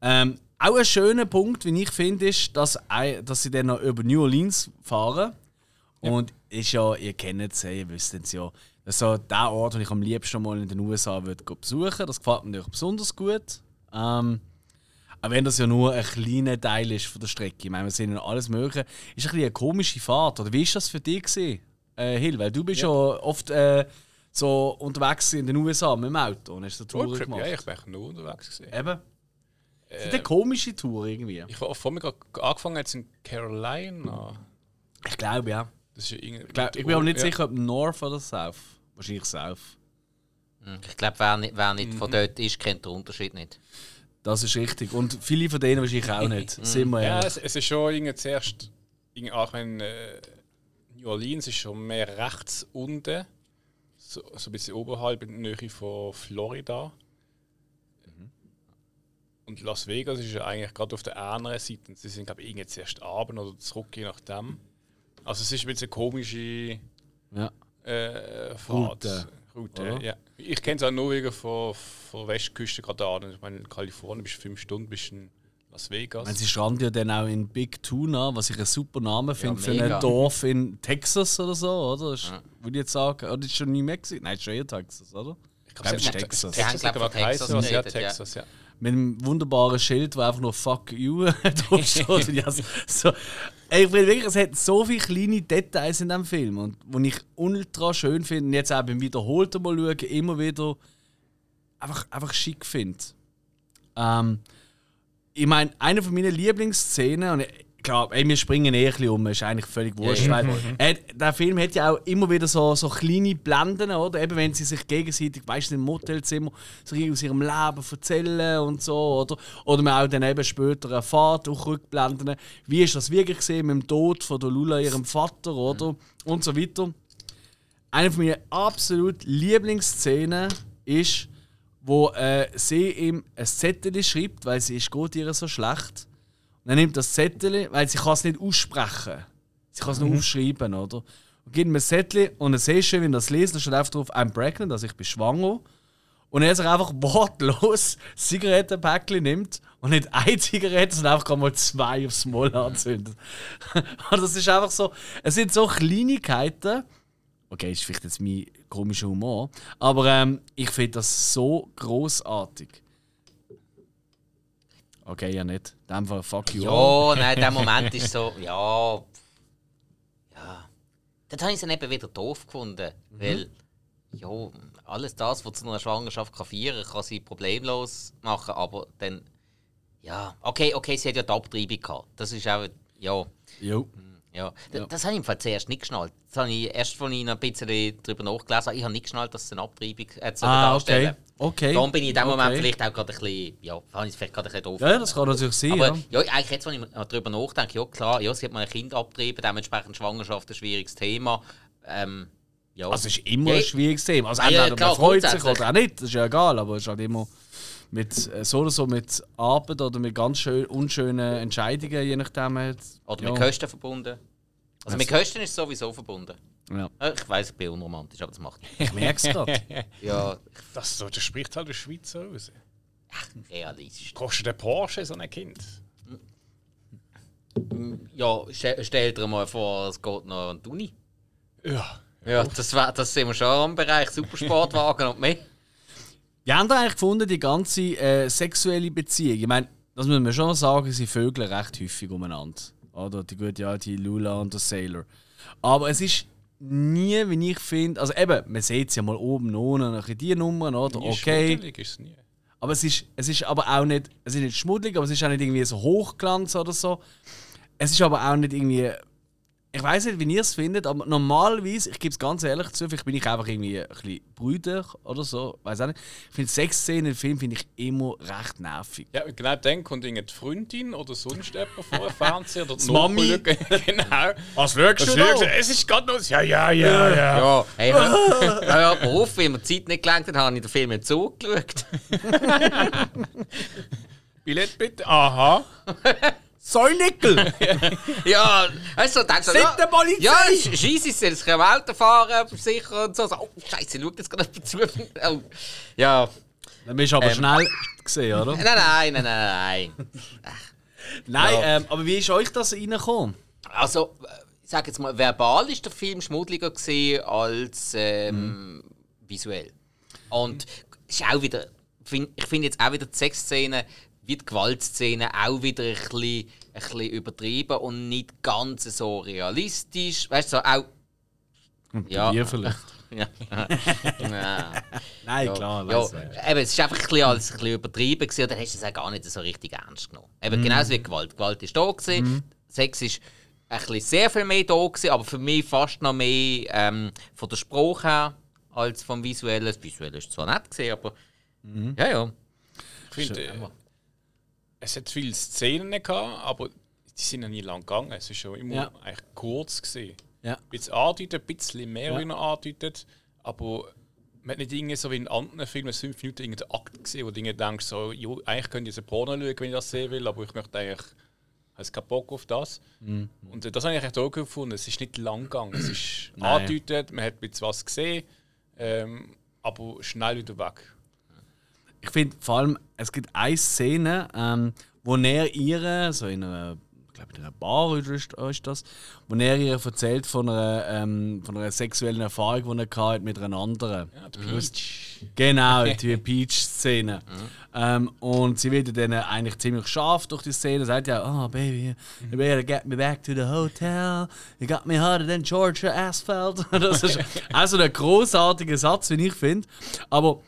Ähm, auch ein schöner Punkt, wie ich finde, ist, dass, dass sie dann noch über New Orleans fahren. Und ist ja, ihr kennt es, ja, ihr wisst es ja. Das ist so der Ort, den ich am liebsten mal in den USA würde besuchen Das gefällt mir natürlich besonders gut. Ähm, auch wenn das ja nur ein kleiner Teil ist von der Strecke. Ich meine, wir sehen ja alles Mögliche. Ist ein bisschen eine komische Fahrt. Oder wie war das für dich, gewesen, äh, Hill? Weil du bist ja, oft äh, so unterwegs in den USA mit dem Auto und hast so Touren gemacht. ja, ich bin eigentlich nur unterwegs gewesen. Eben. Das ist eine komische Tour irgendwie. Ich war vor mir gerade angefangen jetzt in Carolina. Ich glaube, ja. Das ist ja irgendwie- Ich, glaub, ich bin aber nicht ja. sicher, ob North oder South. Wahrscheinlich South. Ich glaube, wer nicht, wer nicht von dort ist, kennt den Unterschied nicht. Das ist richtig. Und viele von denen wahrscheinlich auch nicht. Sind wir Ja, es, es ist schon irgendwie zuerst, irgendwie auch wenn äh, New Orleans ist schon mehr rechts unten, so, so ein bisschen oberhalb in der Nähe von Florida. Und Las Vegas ist ja eigentlich gerade auf der anderen Seite. Und Sie sind, glaube ich, zuerst Abend oder zurück, je nachdem. Also es ist ein bisschen eine komische Ja. äh, Fahrt. Route. Route, ja. Ich kenne es auch nur wegen von, von der Westküste gerade an. Ich meine, in Kalifornien bist du fünf Stunden, bist in Las Vegas. Wenn sie stranden ja dann auch in Big Tuna, was ich einen super Namen finde für mega. ein Dorf in Texas oder so, oder? Ist, Würde ich jetzt sagen, oder ist schon nie mehr gewesen? Nein, ist schon eher Texas, oder? Ich glaube, es ist Texas. Glaub ich, von Texas ja, geredet, ja. Texas, ja. Mit einem wunderbaren Schild, wo einfach nur Fuck you draufsteht. Ja, so, ich finde wirklich, es hat so viele kleine Details in diesem Film. Und wo ich ultra schön finde, und jetzt auch beim wiederholten Mal schauen, immer wieder einfach, einfach schick finde. Ähm, ich meine, eine von meinen Lieblingsszenen, und ich ey, wir springen eh ein bisschen um, ist eigentlich völlig wurscht. Ja. weil, äh, der Film hat ja auch immer wieder so, so kleine Blenden, oder? Eben wenn sie sich gegenseitig, weißt du, im Motelzimmer so aus ihrem Leben erzählen und so, oder? Oder man auch dann eben später erfahrt, durch Rückblenden, wie ist das wirklich gesehen mit dem Tod von der Lula, ihrem Vater, oder? Und so weiter. Eine von meinen absolut Lieblingsszenen ist, wo äh, sie ihm ein Zettel schreibt, weil sie ist geht ihr so schlecht. Und dann nimmt das Zettel, weil sie kann es nicht aussprechen. Sie kann es nur aufschreiben, oder? Und gibt ihm ein Zettel und dann siehst du, wenn das lesen, da steht einfach drauf, I'm pregnant, also ich bin schwanger. Und er sich einfach wortlos Zigarettenpäckchen nimmt und nicht eine Zigarette, sondern einfach mal zwei aufs Maul anzündet. und das ist einfach so, es sind so Kleinigkeiten, okay, ist vielleicht jetzt mein komischer Humor, aber ähm, ich finde das so großartig. Okay, ja nicht. In dem Fall fuck you. Ja, nein, der Moment ist so, ja. Ja. Dann habe ich es dann eben wieder doof gefunden. Weil, ja, alles das, was zu einer Schwangerschaft kann feiern kann, sie problemlos machen. Aber dann, ja, okay, okay, sie hat ja die Abtreibung gehabt. Das ist auch, ja. Jo. Ja, Ja. das habe ich im Fall zuerst nicht geschnallt. Das habe ich erst von Ihnen ein bisschen darüber nachgelesen. Ich habe nicht geschnallt, dass es eine Abtreibung äh, Ah, okay. Okay. Darum bin ich in dem Moment Okay. vielleicht auch gerade ein bisschen, ja, habe ich es vielleicht gerade ein bisschen doof Ja, das kann natürlich sein. aber ja. ja, eigentlich jetzt, wenn ich darüber nachdenke, ja klar, ja, sie hat mal ein Kind abgetrieben, dementsprechend Schwangerschaft ein schwieriges Thema. Ähm, ja. Also, es ist immer Ja, ein schwieriges Thema. Also, ja, entweder klar, man freut sich oder auch nicht, das ist ja egal, aber es ist halt immer mit, äh, so oder so mit Arbeit oder mit ganz schön, unschönen Entscheidungen, je nachdem. Halt, Oder ja. mit Kosten verbunden. Also mit Kosten ist es sowieso verbunden. Ja. Äh, Ich weiß, ich bin unromantisch, aber das macht nichts. Ich merke es gerade. Ja, Das, so, das spricht halt der Schweizer raus. realistisch. Kostet der Porsche so ein Kind? Ja, stell, stell dir mal vor, es geht noch an die Uni. Ja. Ja, das, wär, das sind wir schon im Bereich Supersportwagen und mehr. Wie haben ihr eigentlich gefunden, die ganze äh, sexuelle Beziehung? Ich meine, das muss man schon sagen, sie vögeln recht häufig umeinander. Oder die gute alte Lula und der Sailor. Aber es ist nie, wie ich finde, also eben, man sieht es ja mal oben, und ein bisschen die Nummern, oder? Nie Okay. schmuddelig ist es nie. Aber es ist, es ist aber auch nicht, es ist nicht schmuddelig, aber es ist auch nicht irgendwie so Hochglanz oder so. Es ist aber auch nicht irgendwie, ich weiß nicht, wie ihr es findet, aber normalerweise, ich gebe es ganz ehrlich zu, vielleicht bin ich einfach irgendwie ein bisschen brüder oder so, weiß auch nicht. Ich finde Sexszenen im Film finde ich immer recht nervig. Ja, genau dann kommt irgendeine Freundin oder sonst jemand vor dem Fernseher oder die Mami. Genau. Was wirkst Das wirkt, es ist gerade noch. Ja, ja, ja, ja. Ja, hey, hör mal auf, wenn mir die Zeit nicht gelangt hat, habe ich den Film nicht zugeschaut. Billett bitte. Aha. Säunickel! Ja, weißt du, du, Sind ja, der Polizei! ja, scheisse, sie das können Auto fahren, sicher und so. so oh, Scheiße, schau jetzt gerade zu. Oh. Ja, Dann bist du aber Ähm. schnell gesehen, oder? nein, nein, nein, nein, nein. Nein, Ja. ähm, aber wie ist euch das reingekommen? Also, äh, ich sag jetzt mal, verbal ist der Film schmuddeliger gesehen als ähm, visuell. Und ist auch wieder, find, ich finde jetzt auch wieder die Sexszene wie die Gewaltszene auch wieder ein bisschen, ein bisschen übertrieben und nicht ganz so realistisch. Weißt du, so auch. Ja. Bier vielleicht. Ja. ja. Nein, Ja, klar, ja, ich. eben, es ist einfach ein bisschen, ein bisschen übertrieben gewesen, und dann hast du es auch gar nicht so richtig ernst genommen. Eben genauso wie Gewalt. Gewalt ist da gewesen, Sex ist ein bisschen sehr viel mehr da gewesen, aber für mich fast noch mehr ähm, von der Sprache her als vom Visuellen. Das Visuelle ist zwar nett gewesen, aber ja, ja. Ich finde, es hat viele Szenen gehabt, aber die sind ja nie lang gegangen. Es ist schon immer Ja. eigentlich kurz gesehen. Ja. Ein bisschen andeutet, ein bisschen mehr Ja. andeutet, aber man hat nicht irgendwie so wie in anderen Filmen fünf Minuten irgendeinen Akt gesehen, wo du denkst, so, jo, eigentlich könnte ich jetzt Porno schauen, wenn ich das sehen will, aber ich möchte eigentlich, habe keinen Bock auf das. Mhm. Und äh, das habe ich echt auch gefunden. Es ist nicht lang gegangen. Es ist Nein. andeutet, man hat ein bisschen was gesehen, ähm, aber schnell wieder weg. Ich finde vor allem, es gibt eine Szene, ähm, wo er ihr, so in einer, ich glaube in einer Bar oder ist, ist das, wo er ihr erzählt von einer, ähm, von einer sexuellen Erfahrung, die er hatte mit einer anderen. Ja, der Peach. Genau, die Peach-Szene. Ähm, und sie wird dann eigentlich ziemlich scharf durch die Szene. Sagt ja, oh baby, you better get me back to the hotel. You got me harder than Georgia Asphalt. das ist also ein großartiger Satz, wie ich finde. Aber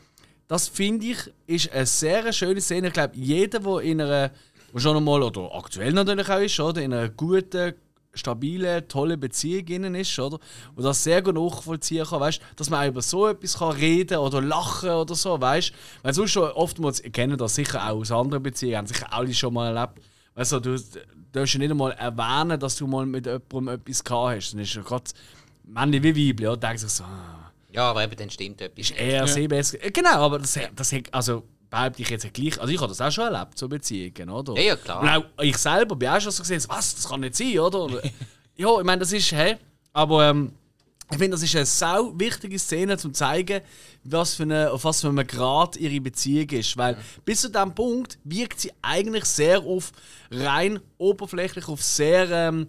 das finde ich ist eine sehr schöne Szene. Ich glaube, jeder, der in einer, wo schon einmal, oder aktuell natürlich auch ist, oder? In einer guten, stabilen, tollen Beziehung innen ist, oder? Und das sehr gut nachvollziehen kann, weißt dass man auch über so etwas kann reden oder lachen oder so, weißt Weil sonst schon oftmals, ich kenne das sicher auch aus anderen Beziehungen, haben sicher alle schon mal erlebt. Weißt du, du darfst ja nicht einmal erwähnen, dass du mal mit jemandem etwas gehabt hast. Dann ist ja gerade Männer wie Weibli, oder? Denken sich so, ah, Ja, aber eben dann stimmt etwas. ist eher sehr besser. Äh, Genau, aber das, das hat- also behaupte ich jetzt gleich. Also ich habe das auch schon erlebt, so Beziehungen, oder? Ja, ja, klar. Und auch ich selber bin auch schon so gesehen, was, das kann nicht sein, oder? Oder- ja, ich meine, das ist, hä? Aber ähm, ich finde, das ist eine sau wichtige Szene, um zu zeigen, was für eine, auf was für einem Grad ihre Beziehung ist. Weil bis zu diesem Punkt wirkt sie eigentlich sehr auf rein oberflächlich, auf sehr ähm,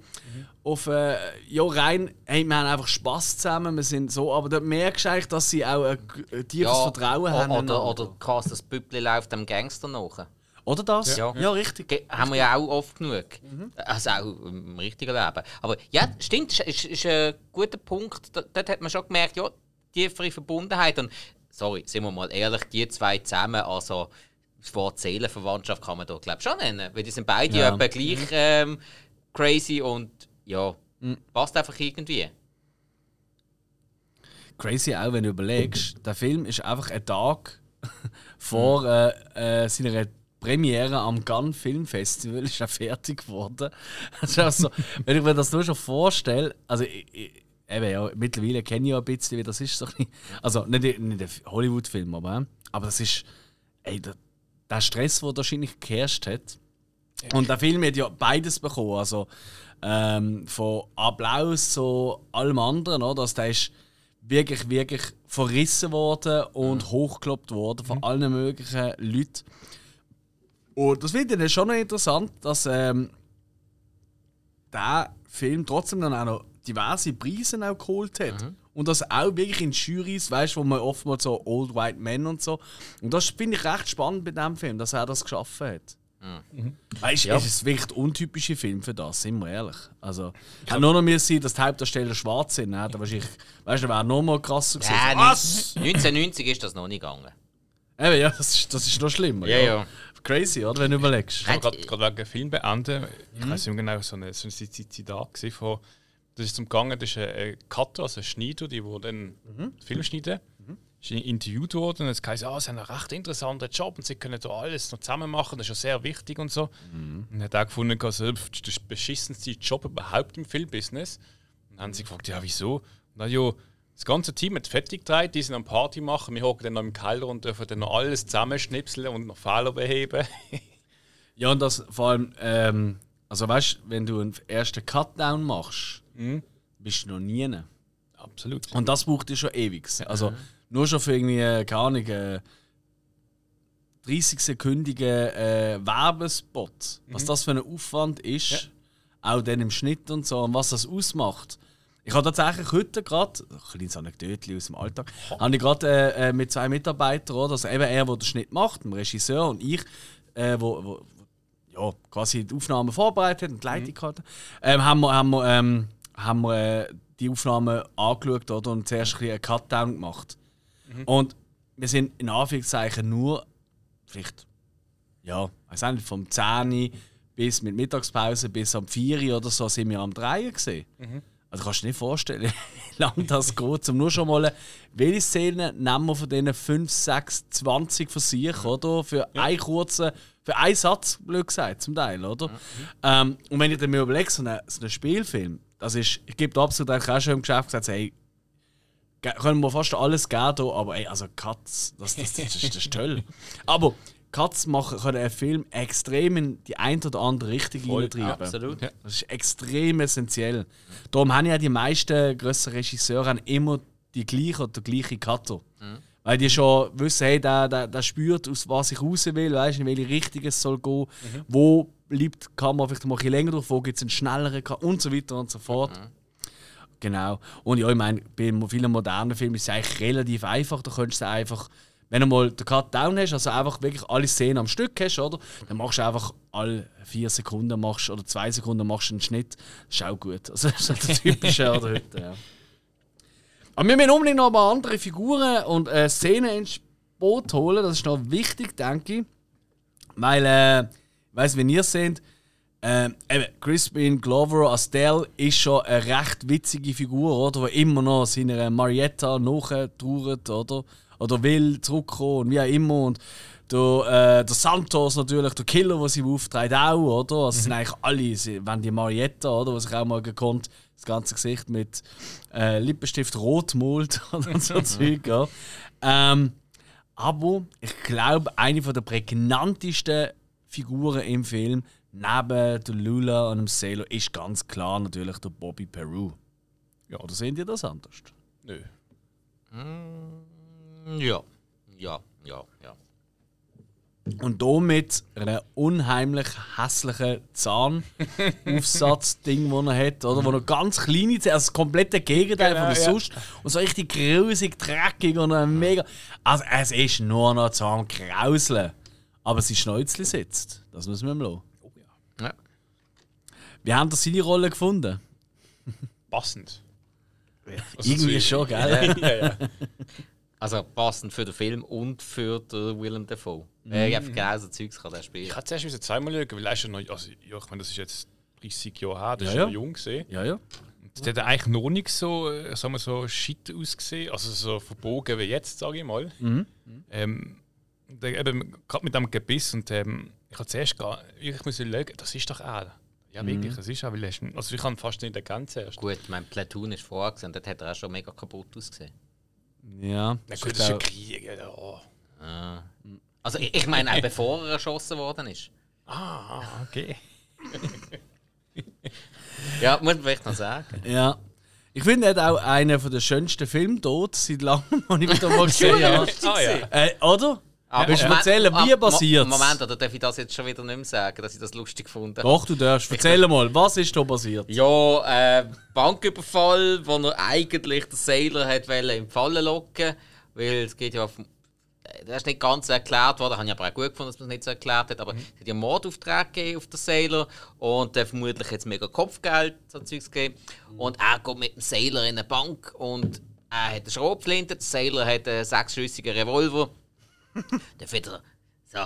auf äh, ja rein, hey, wir haben einfach Spaß zusammen, wir sind so, aber da merkst du eigentlich, dass sie auch ein, ein tiefes Vertrauen o- haben. Oder, oder quasi das Büppli läuft dem Gangster nach. Oder das? Ja. ja richtig. Ge- Haben wir ja auch oft genug. Mhm. Also auch im richtigen Leben. Aber ja, stimmt, ist, ist, ist ein guter Punkt. Da- Dort hat man schon gemerkt, ja, tiefere Verbundenheit. Und sorry, sind wir mal ehrlich, die zwei zusammen, also das Wort Seelenverwandtschaft kann man da glaube ich schon nennen. Weil die sind beide Ja. etwa gleich ähm, crazy und ja, Mhm. passt einfach irgendwie. Crazy auch, wenn du überlegst, der Film ist einfach ein Tag vor äh, äh, seiner Premiere am Cannes Film Festival ist er fertig geworden. Das ist auch so, wenn ich mir das nur schon vorstelle, also ich, ich, eben, ja, mittlerweile kenne ich ja ein bisschen, wie das ist. So also nicht, nicht ein Hollywood-Film, aber, äh, aber das ist ey, der, der Stress, der wahrscheinlich geherrscht hat. Und der Film hat ja beides bekommen. Also ähm, von Applaus zu allem anderen. Oder? Also, der ist wirklich, wirklich verrissen worden und hochgelobt worden von allen möglichen Leuten. Und das finde ich schon noch interessant, dass ähm, der Film trotzdem dann auch noch diverse Preise auch geholt hat. Und das auch wirklich in Jurys, weißt du, wo man oftmals so Old White Men und so. Und das finde ich recht spannend bei dem Film, dass er das geschaffen hat. Weißt du, Ja. es ist wirklich der untypische Film für das, sind wir ehrlich. Also, kann nur noch mehr sein, dass die Hauptdarsteller schwarz sind. Ne? Da wahrscheinlich, weißt du, wäre noch mal krasser gewesen. Ja, Was? 1990 ist das noch nicht gegangen. Eben, ja, das ist, das ist noch schlimmer. Ja, ja. Crazy, oder? Wenn du überlegst. Nein, Gerade gerade wegen Film beenden, ich weiß nicht genau, so ein so Zitat von, das ist zum Gegangen, das ist ein, Cutter, also ein Schneider, die wo dann den Film schneiden. Interviewt worden und es heisst, ah, sie haben einen recht interessanten Job und sie können da alles noch zusammen machen, das ist ja sehr wichtig und so. Und hat auch gefunden, das ist der beschissenste Job überhaupt im Filmbusiness. Und dann haben sie gefragt, ja, wieso? Und dann, ja, das ganze Team hat fertig gedreht, die sind am Party machen, wir hocken dann noch im Keller und dürfen dann noch alles zusammenschnipseln und noch Fehler beheben. Ja, und das vor allem, ähm, also weißt du, wenn du einen ersten Cutdown machst, bist du noch nie. Absolut. Und das braucht dir schon ewig. Also nur schon für irgendwie, äh, keine Ahnung, äh, 30-sekündige äh, Werbespot, was das für ein Aufwand ist, auch dann im Schnitt und so, und was das ausmacht. Ich habe tatsächlich heute gerade, ein kleines Anekdötchen aus dem Alltag, habe ich gerade äh, äh, mit zwei Mitarbeitern, oder, also eben er, der den Schnitt macht, dem Regisseur und ich, äh, wo, wo ja, quasi die Aufnahme vorbereitet und die Leitung hatte, ähm, haben wir, haben wir, ähm, haben wir äh, die Aufnahme angeschaut oder, und zuerst ein einen Cutdown gemacht. Und wir sind in Anführungszeichen nur, vielleicht, ja, weiß nicht, vom 10 bis mit Mittagspause bis am 4 Uhr oder so sind wir am 3 gesehen. Also kannst du dir nicht vorstellen, wie lange das geht, um nur schon mal, welche Szenen nehmen wir von diesen 5, 6, 20 von sich, oder? Für einen kurzen, für einen Satz, blöd gesagt, zum Teil, oder? Ähm, und wenn ich dann mir überlege, so einen so Spielfilm, das ist, ich gebe absolut auch schon im Geschäft gesagt, hey, können wir fast alles geben hier, aber ey, also Cuts, das, das, das, das, ist toll. Aber Cuts machen können einen Film extrem in die ein oder andere Richtung hineintreiben. Absolut. Ja. Das ist extrem essentiell. Darum haben ja die meisten grösseren Regisseure immer die gleiche oder den gleichen Cutter. Weil die schon wissen, hey, der, der, der spürt, aus was ich raus will, weißt, in welche Richtung es soll gehen, wo bleibt die Kamera vielleicht mal ein bisschen länger drauf, wo gibt es einen schnelleren Cut und so weiter und so fort. Genau. Und ja, ich meine, bei vielen modernen Filmen ist es eigentlich relativ einfach. Da könntest du einfach, wenn du mal den Cut down hast, also einfach wirklich alle Szenen am Stück hast, oder? Dann machst du einfach alle vier Sekunden machst, oder zwei Sekunden machst du einen Schnitt. Das ist auch gut. Also das ist halt der typische oder heute, ja. Aber wir müssen unbedingt noch ein paar andere Figuren und äh, Szenen ins Boot holen. Das ist noch wichtig, denke ich. Weil äh, ich weiß, wenn ihr es seht, ähm, eben, Crispin Glover als Dell ist schon eine recht witzige Figur, oder? Die immer noch seiner Marietta nachtrauert, oder? Oder will zurückkommen und wie auch immer. Und der, äh, der Santos natürlich, der Killer, der sie aufträgt, auch, oder? Also, es sind eigentlich alle, sie- wenn die Marietta, oder? Was ich auch mal gekonnt, das ganze Gesicht mit äh, Lippenstift rot malt oder so Zeug, ja. Ähm, aber ich glaube, eine der prägnantesten Figuren im Film, neben der Lula und dem Sailor, ist ganz klar natürlich der Bobby Peru. Ja, oder sehen die das anders? Nö. Ja. Ja, ja, ja. Und hier mit einem unheimlich hässlichen Zahnaufsatz-Ding, das er hat, oder? Wo er ganz kleine Zähne, also das komplette Gegenteil Genau, von der ja. sonst. Und so richtig grusig, dreckig und mega. Also, es ist nur noch Zahnkrauseln. Aber sein Schnäuzchen sitzt. Das müssen wir ihm lassen. Ja. Wie haben ihr seine Rolle gefunden? Passend. Also Irgendwie schon, gell? ja, ja. Also passend für den Film und für den Willem Dafoe. Äh, einfach genau so Zeugs kann er spielen. Ich hatte zuerst zweimal schauen, weil er ist ja noch. Also, ja, ich meine, das ist jetzt 30 Jahre her, das Ja, ist ja. noch jung gesehen. Ja, ja. Der hat eigentlich noch nicht so, äh, sagen wir so, shit ausgesehen, also so verbogen wie jetzt, sage ich mal. Ähm, der, eben, gerade mit dem Gebiss und ähm, ich habe zuerst gar, ich muss schauen, das ist doch er. Ja, wirklich, das ist er, weil ist, also ich kann fast nicht erkennen zuerst. Gut, mein Platoon ist und dort hat er auch schon mega kaputt ausgesehen. Ja. Na gut, das ist ein Krieg, ja. Oh. Also ich, ich meine auch bevor er erschossen worden ist. Ah, okay. Ja, muss man vielleicht noch sagen. Ja. Ich finde, er hat auch einen der schönsten Filme dort seit langem, den ich wieder mal gesehen habe. Ah, ja. Äh, oder? Aber Willst du erzählen, wie passiert Mo- Moment, oder darf ich das jetzt schon wieder nicht mehr sagen, dass ich das lustig gefunden habe? Doch, du darfst. Erzähl mal, was ist da passiert? Ja, äh, Banküberfall, wo er eigentlich den Sailor hat im Fallen locken, weil es geht ja auf das ist nicht ganz erklärt worden, habe ich aber auch gut gefunden, dass man es nicht so erklärt hat, aber es hat ja einen Mordauftrag gegeben auf den Sailor und äh, vermutlich jetzt mega Kopfgeld so Zeugs gegeben und er geht mit dem Sailor in eine Bank und er hat eine Schrotflinte, der Sailor hat einen sechsschüssigen Revolver. Dann wieder so,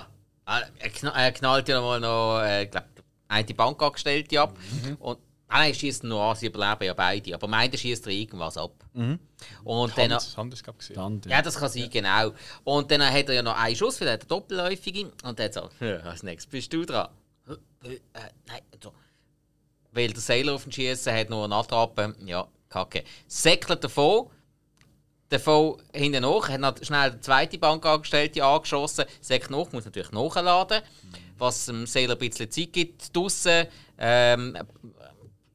ah, er, kn er knallt ja mal noch, äh, ich glaube, eine Bankangestellte ab und Ah, nein, schießt nur an, sie überleben ja beide. Aber meint, er schießt irgendwas ab. Und dann, Hand, Hand ist, gesehen. Dann, ja, das kann sein, genau. Und dann hat er ja noch einen Schuss, weil er hat eine doppelläufige. Und dann so, «Ja, als nächstes bist du dran. Äh, äh, nein, so. Weil der Sailor auf den Schießen hat nur eine Attrappe. Ja, kacke. Säckelt davon. Davon hinten nach, hat noch schnell die zweite Bankangestellte angeschossen. Säckelt nach, muss natürlich nachladen. Was dem Sailor ein bisschen Zeit gibt draussen. Ähm,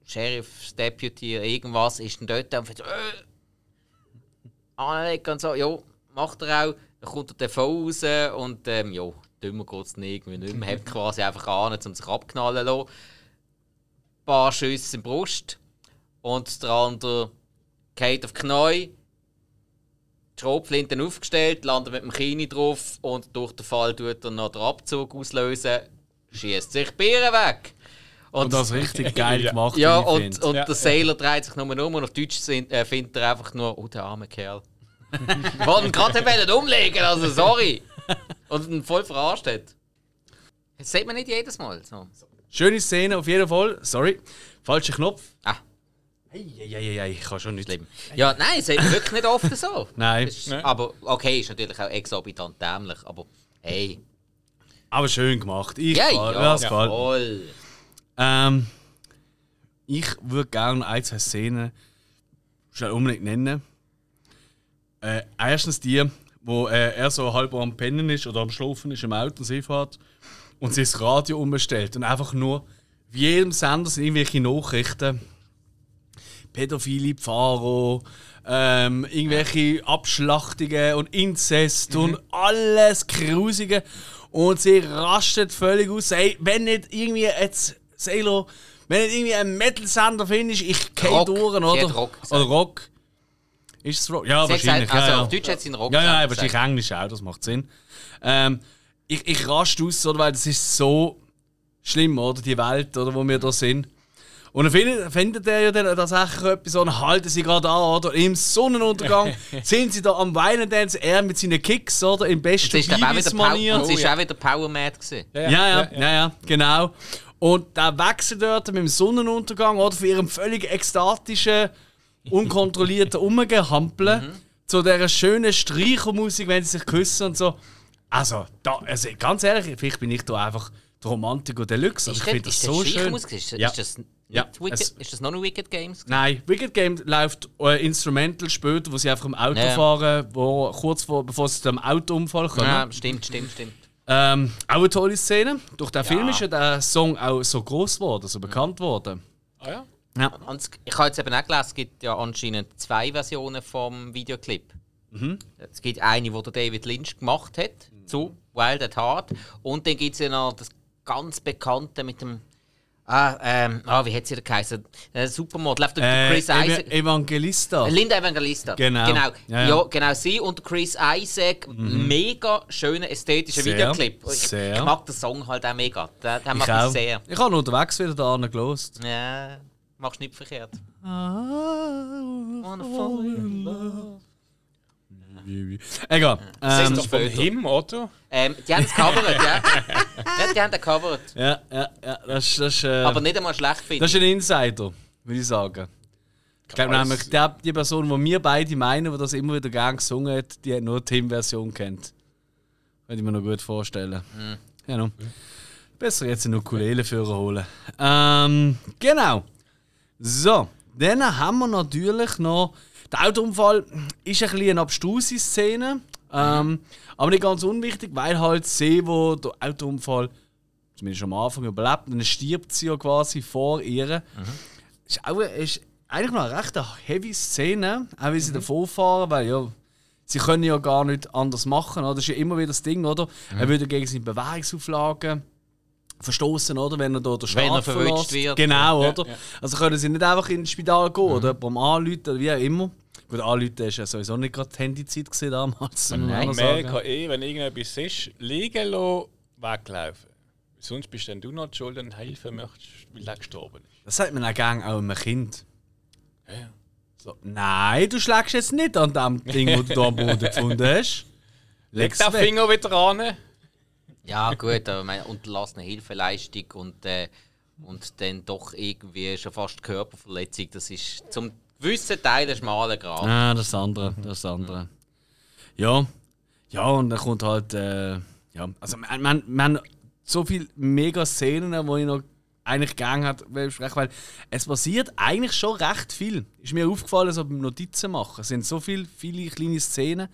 Sheriff's Deputy, irgendwas ist dann dort und sagt, äh, anlegen und so, ja, macht er auch. Dann kommt er dann voll raus und ähm, ja, dümmer geht es irgendwie nicht mehr. Hat quasi einfach an, um sich abknallen zu lassen. Ein paar Schüsse in die Brust und der andere geht auf die Knie. Die Schrotflinten aufgestellt, landet mit dem Kini drauf und durch den Fall tut er noch den Abzug auslösen, schießt sich Bieren weg. Und das richtig geil gemacht, Ja, und, und Ja, der ja. Sailor dreht sich nur um und auf Deutsch sind, äh, findet er einfach nur, oh, der arme Kerl. Wollte ihn gerade wollen umlegen, also sorry. Und ihn voll verarscht hat. Das sieht man nicht jedes Mal. So. Schöne Szene auf jeden Fall. Sorry, falscher Knopf. Ah, Eieieiei, ich kann schon nicht. schlimm. Ja, nein, sieht man wirklich nicht oft so. Nein, Ist, aber okay, ist natürlich auch exorbitant dämlich, aber hey. aber schön gemacht. Ich Ja, ja, ja, mir. voll. Ähm, ich würde gerne ein, zwei Szenen schnell unbedingt nennen. Äh, erstens die, wo äh, er so halb am Pennen ist oder am Schlafen ist im Auto und sie fährt und sie das Radio umstellt und einfach nur wie jedem Sender sind irgendwelche Nachrichten. Pädophile Pfarrer, ähm, irgendwelche Abschlachtungen und Inzest und alles Grusige. Und sie rastet völlig aus. Ey, wenn nicht irgendwie jetzt Sailor, wenn nicht irgendwie ein Metal-Sender findest, ich durch, Sie oder? Rock gesagt. oder Rock. Ist es Rock? Ja, Sie wahrscheinlich. gesagt, also ja, ja. auf Deutsch hat sie einen Rock Ja, ja, aber wahrscheinlich Englisch auch, das macht Sinn. Ähm, ich, ich raste aus, oder, weil das ist so schlimm, oder? Die Welt, oder, wo wir da sind. Und dann findet, findet er ja dann tatsächlich etwas so, und halten sie gerade an, oder? Im Sonnenuntergang sind sie da am Weinen Dance, er mit seinen Kicks, oder? Im besten ist Beavis-Manier. und es ist ja. auch wieder Power Mad gewesen. Ja ja, ja, ja, genau. Und der wechselt dort mit dem Sonnenuntergang, oder? Von ihrem völlig ekstatischen, unkontrollierten Umgehampeln zu dieser schönen Streichermusik, wenn sie sich küssen und so. Also, da, also ganz ehrlich, vielleicht bin ich da einfach der Romantiker Deluxe. Also Ist, ich das, finde das ist so das schön. Streichermusik? Ist, Ja. ist das, Ja, Wicked, es- ist das noch ein Wicked Games? Nein, Wicked Game läuft äh, Instrumental später, wo sie einfach im Auto Ja. fahren, wo, kurz vor, bevor sie zu einem Autounfall kommen. Ja, stimmt, stimmt, stimmt. Ähm, auch eine tolle Szene. Durch den Film ist ja der Song auch so groß geworden, so bekannt geworden. Ah ja? Ja. Und ich habe jetzt eben auch gelesen, es gibt ja anscheinend zwei Versionen vom Videoclip. Mhm. Es gibt eine, die der David Lynch gemacht hat, zu Wild at Heart. Und dann gibt es ja noch das ganz bekannte mit dem. Ah, ähm, ah wie hat sie da geheißen? Äh, Supermodel, läuft Äh, Chris Isaac. Ev Evangelista. Linda Evangelista. Genau. Genau. Ja, Ja, ja. genau sie und Chris Isaac. Mega schöner ästhetischer Sehr, Videoclip. Ich, sehr. ich mag den Song halt auch mega. Den, den Ich mag ich auch. sehr. Ich habe unterwegs wieder da gelost. Ja, machst nicht verkehrt. Egal. Das Ähm, ist doch von ihm, oder? Ähm, die haben es covert, ja. ja. Die haben den covert. ja, ja, ja, das, ist- das, äh, Aber nicht einmal schlecht finde das ist ein Insider, würde ich sagen. Ich glaube nämlich, die, die Person, die wir beide meinen, die das immer wieder gerne gesungen hat, die hat nur die Him-Version kennt. Könnte ich mir noch gut vorstellen. Ja, no. Besser jetzt eine Ukulele für holen. Ähm, genau. So, dann haben wir natürlich noch. Der Autounfall ist ein bisschen eine abstruse Szene. Ähm, aber nicht ganz unwichtig, weil halt sie, wo der Autounfall zumindest am Anfang überlebt, dann stirbt sie ja quasi vor ihr. Ist, auch, ist eigentlich noch eine recht heavy Szene, auch wie sie davor fahren, weil ja, sie können ja gar nicht anders machen. Oder? Das ist ja immer wieder das Ding, oder? Er würde gegen seine Bewegungsauflagen verstoßen, oder? Wenn er da den Wenn er verwünscht wird. Genau, Ja, oder? ja. Also können sie nicht einfach ins Spital gehen oder jemandem anrufen oder wie auch immer. Gut, anrufen ist ja sowieso nicht gerade die Handyzeit gewesen damals. Nein. sagen. Amerika eh, wenn irgendetwas ist, liegen lassen, weglaufen. Sonst bist dann du noch die schuld, wenn du helfen möchtest, weil er gestorben ist. Das sagt man auch gerne auch einem Kind. Ja. So, nein, du schlägst jetzt nicht an dem Ding, wo du da am Boden gefunden hast. Leg den. Finger wieder ran. Ja, gut, aber meine unterlassene Hilfeleistung und, äh, und dann doch irgendwie schon fast Körperverletzung, das ist zum gewissen Teil der schmale Grad. Ah, das andere. Das andere. Ja. Ja, und dann kommt halt. Äh, ja, also, man, man, man so viele mega Szenen, wo ich noch eigentlich gerne hat, besprechen, weil es passiert eigentlich schon recht viel. Ist mir aufgefallen, so beim Notizen machen. Es sind so viele, viele kleine Szenen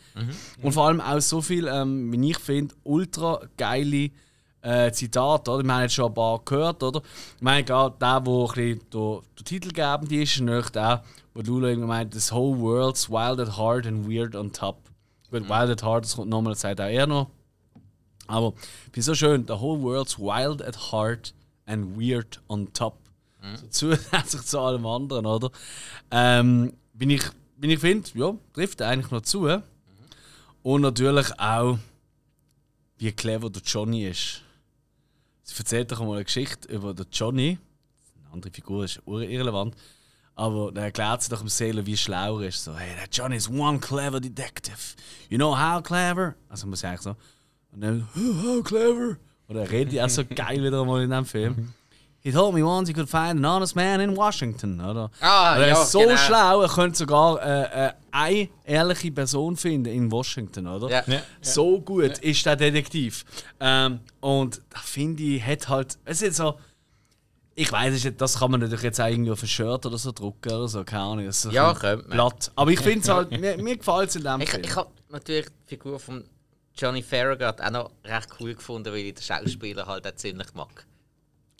und vor allem auch so viele, ähm, wie ich finde, ultra geile äh, Zitate. Oder? Wir haben jetzt schon ein paar gehört, oder? Ich meine, gerade der, der ein bisschen der, der Titelgebend ist, ist nämlich der, wo Lula irgendwie meint, this whole world's wild at heart and weird on top. Gut, wild at heart, das kommt nochmal, das sagt auch er noch. Aber ich finde so schön, the whole world's wild at heart and weird on top. So zusätzlich zu allem anderen, oder? Ähm, bin ich, bin ich finde, ja, trifft eigentlich noch zu. Und natürlich auch, wie clever der Johnny ist. Sie erzählt doch mal eine Geschichte über den Johnny. Eine andere Figur ist irrelevant. Aber er erklärt sie doch im Seele, wie schlau er ist. So, hey, that Johnny is one clever detective. You know how clever? Also muss ich eigentlich so. Und dann, oh, how clever? Oder er redet ja auch so geil wieder mal in dem Film. He told me once he could find an honest man in Washington, oder? Ah, er ja, ist so genau. schlau, er könnte sogar äh, äh, eine ehrliche Person finden in Washington, oder? Ja. Ja. So gut ist der Detektiv. Ähm, und da finde ich, hat halt. Es ist so. Ich weiß nicht, das kann man natürlich jetzt auch irgendwie auf ein Shirt oder so drucken oder so, keine Ahnung. so Ja, könnte man. Blatt. Aber ich finde es halt, mir, mir gefällt es in dem Ich, Film. ich habe natürlich die Figur von Johnny Farragut auch noch recht cool gefunden, weil ich den Schauspieler halt auch ziemlich mag.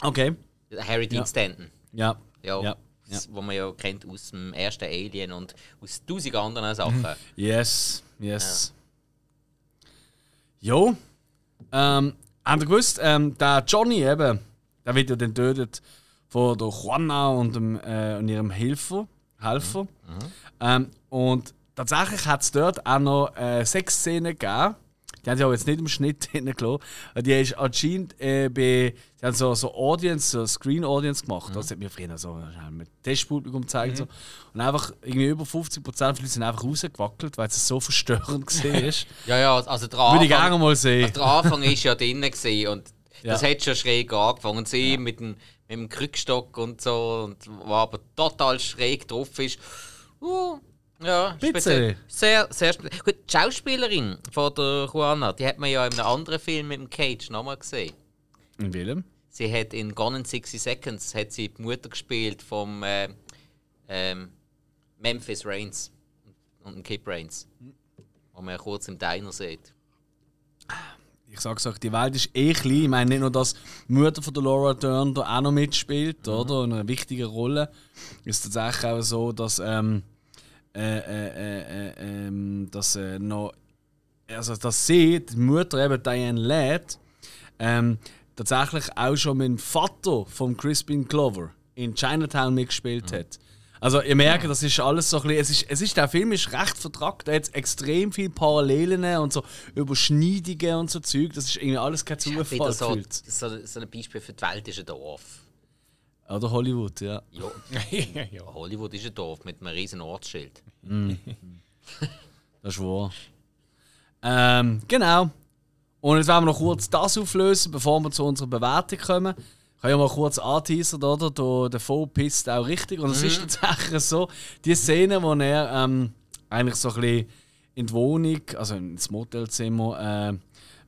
okay. Harry Dean Ja. Stanton. Ja. Ja, Ja. das, wo man ja kennt aus dem ersten Alien und aus tausend anderen Sachen. Yes, yes. Jo. Ähm, habt ihr gewusst, ähm, der Johnny eben, der wird ja dann tötet von der Juana und, dem, äh, und ihrem Helfer. Helfer. Ähm, und tatsächlich hat es dort auch noch äh, Sexszenen gegeben, Die haben sie aber jetzt nicht im Schnitt hineingelassen. Die ist anscheinend äh, bei. Sie haben so, so Audience, so Screen Audience gemacht. Das hat mir früher so mit Testpublikum gezeigt. So. Und einfach irgendwie über 50% von Leuten sind einfach rausgewackelt, weil es so verstörend war. Ja, ja, also der Würde ich Anfang, gerne mal sehen. der Anfang ist ja drinnen gewesen und das Ja. hat schon schräg angefangen. Und sie mit, dem, mit dem Krückstock und so, und wo aber total schräg drauf ist. Uh, ja, speziell. Sehr, sehr speziell. Gut, die Schauspielerin von der Juana, die hat man ja in einem anderen Film mit dem Cage nochmal gesehen. In Willem? Sie hat in Gone in 60 Seconds hat sie die Mutter gespielt vom äh, ähm, Memphis Reigns und Kip Reigns. Wo man kurz im Diner sieht. Ich sag's euch, die Welt ist eh klein. Ich meine nicht nur, dass die Mutter von der Laura Dern da auch noch mitspielt, oder? Und eine wichtige Rolle. Ist tatsächlich auch so, dass ähm, äh, äh, äh, äh, ähm, dass äh, noch also dass sie, die Mutter eben Diane Ladd, ähm, tatsächlich auch schon mit dem Vater von Crispin Glover in Chinatown mitgespielt hat. Also ihr merkt, das ist alles so ein bisschen, es ist, es ist, der Film ist recht vertrackt, er hat extrem viele Parallelen und so Überschneidungen und so Zeug, das ist irgendwie alles kein Zufall so, gefühlt. so, so ein Beispiel für die Welt ist ein Dorf. Oder Hollywood, ja. Ja, ja. Hollywood ist ein Dorf mit einem riesen Ortsschild. Das ist wahr. Ähm, genau. Und jetzt wollen wir noch kurz das auflösen, bevor wir zu unserer Bewertung kommen. Ich habe ja mal kurz angeteasert, oder? Der, der Faux pisst auch richtig. Und es ist tatsächlich so, die Szene, wo er ähm, eigentlich so ein bisschen in die Wohnung, also ins Motelzimmer, äh,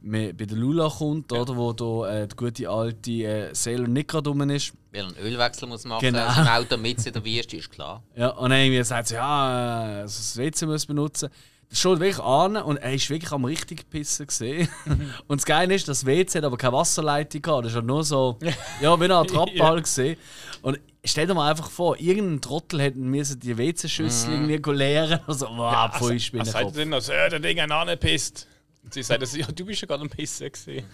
bei der Lula kommt, oder? Wo da äh, die gute alte äh, Sailor nicht gerade rum ist. Weil er einen Ölwechsel muss machen Genau. genau. im Auto mit in der Wüste, ist klar. Ja, und dann irgendwie sagt sie, ja, äh, also das WC muss benutzen. Das schaut wirklich an und er ist wirklich am richtig pissen gesehen. und das Geile ist, das WC hat aber keine Wasserleitung gehabt. Das ist halt nur so, ja, wie eine Art Trappball gesehen. Und stell dir mal einfach vor, irgendein Trottel hätte müssen die WC-Schüssel irgendwie leeren. Also, wow, pfui, Was sagt Spinnenkopf. ihr denn, dass äh, der Ding angepisst? Und sie sagt, ja, du bist ja gerade am Pissen gesehen.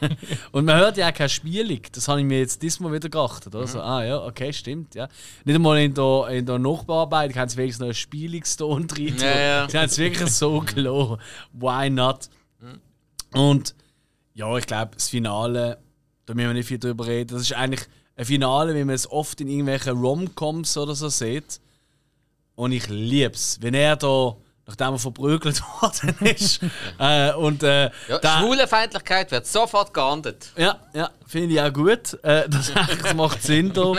Und man hört ja auch keine Spielung. Das habe ich mir jetzt diesmal wieder geachtet. Oder? So, ah ja, okay, stimmt. Ja. Nicht einmal in der, in der Nachbearbeitung haben sie wenigstens noch einen Spielungston drin. Ja, ja. Sie haben es wirklich so gelassen. Why not? Und ja, ich glaube, das Finale, da müssen wir nicht viel drüber reden. Das ist eigentlich ein Finale, wie man es oft in irgendwelchen Rom-Coms oder so sieht. Und ich liebe es, wenn er da, nachdem er verprügelt worden ist, äh, und äh, Ja, da- Schwulenfeindlichkeit wird sofort geahndet. ja, ja, finde ich auch gut. Äh, das, das macht Sinn da.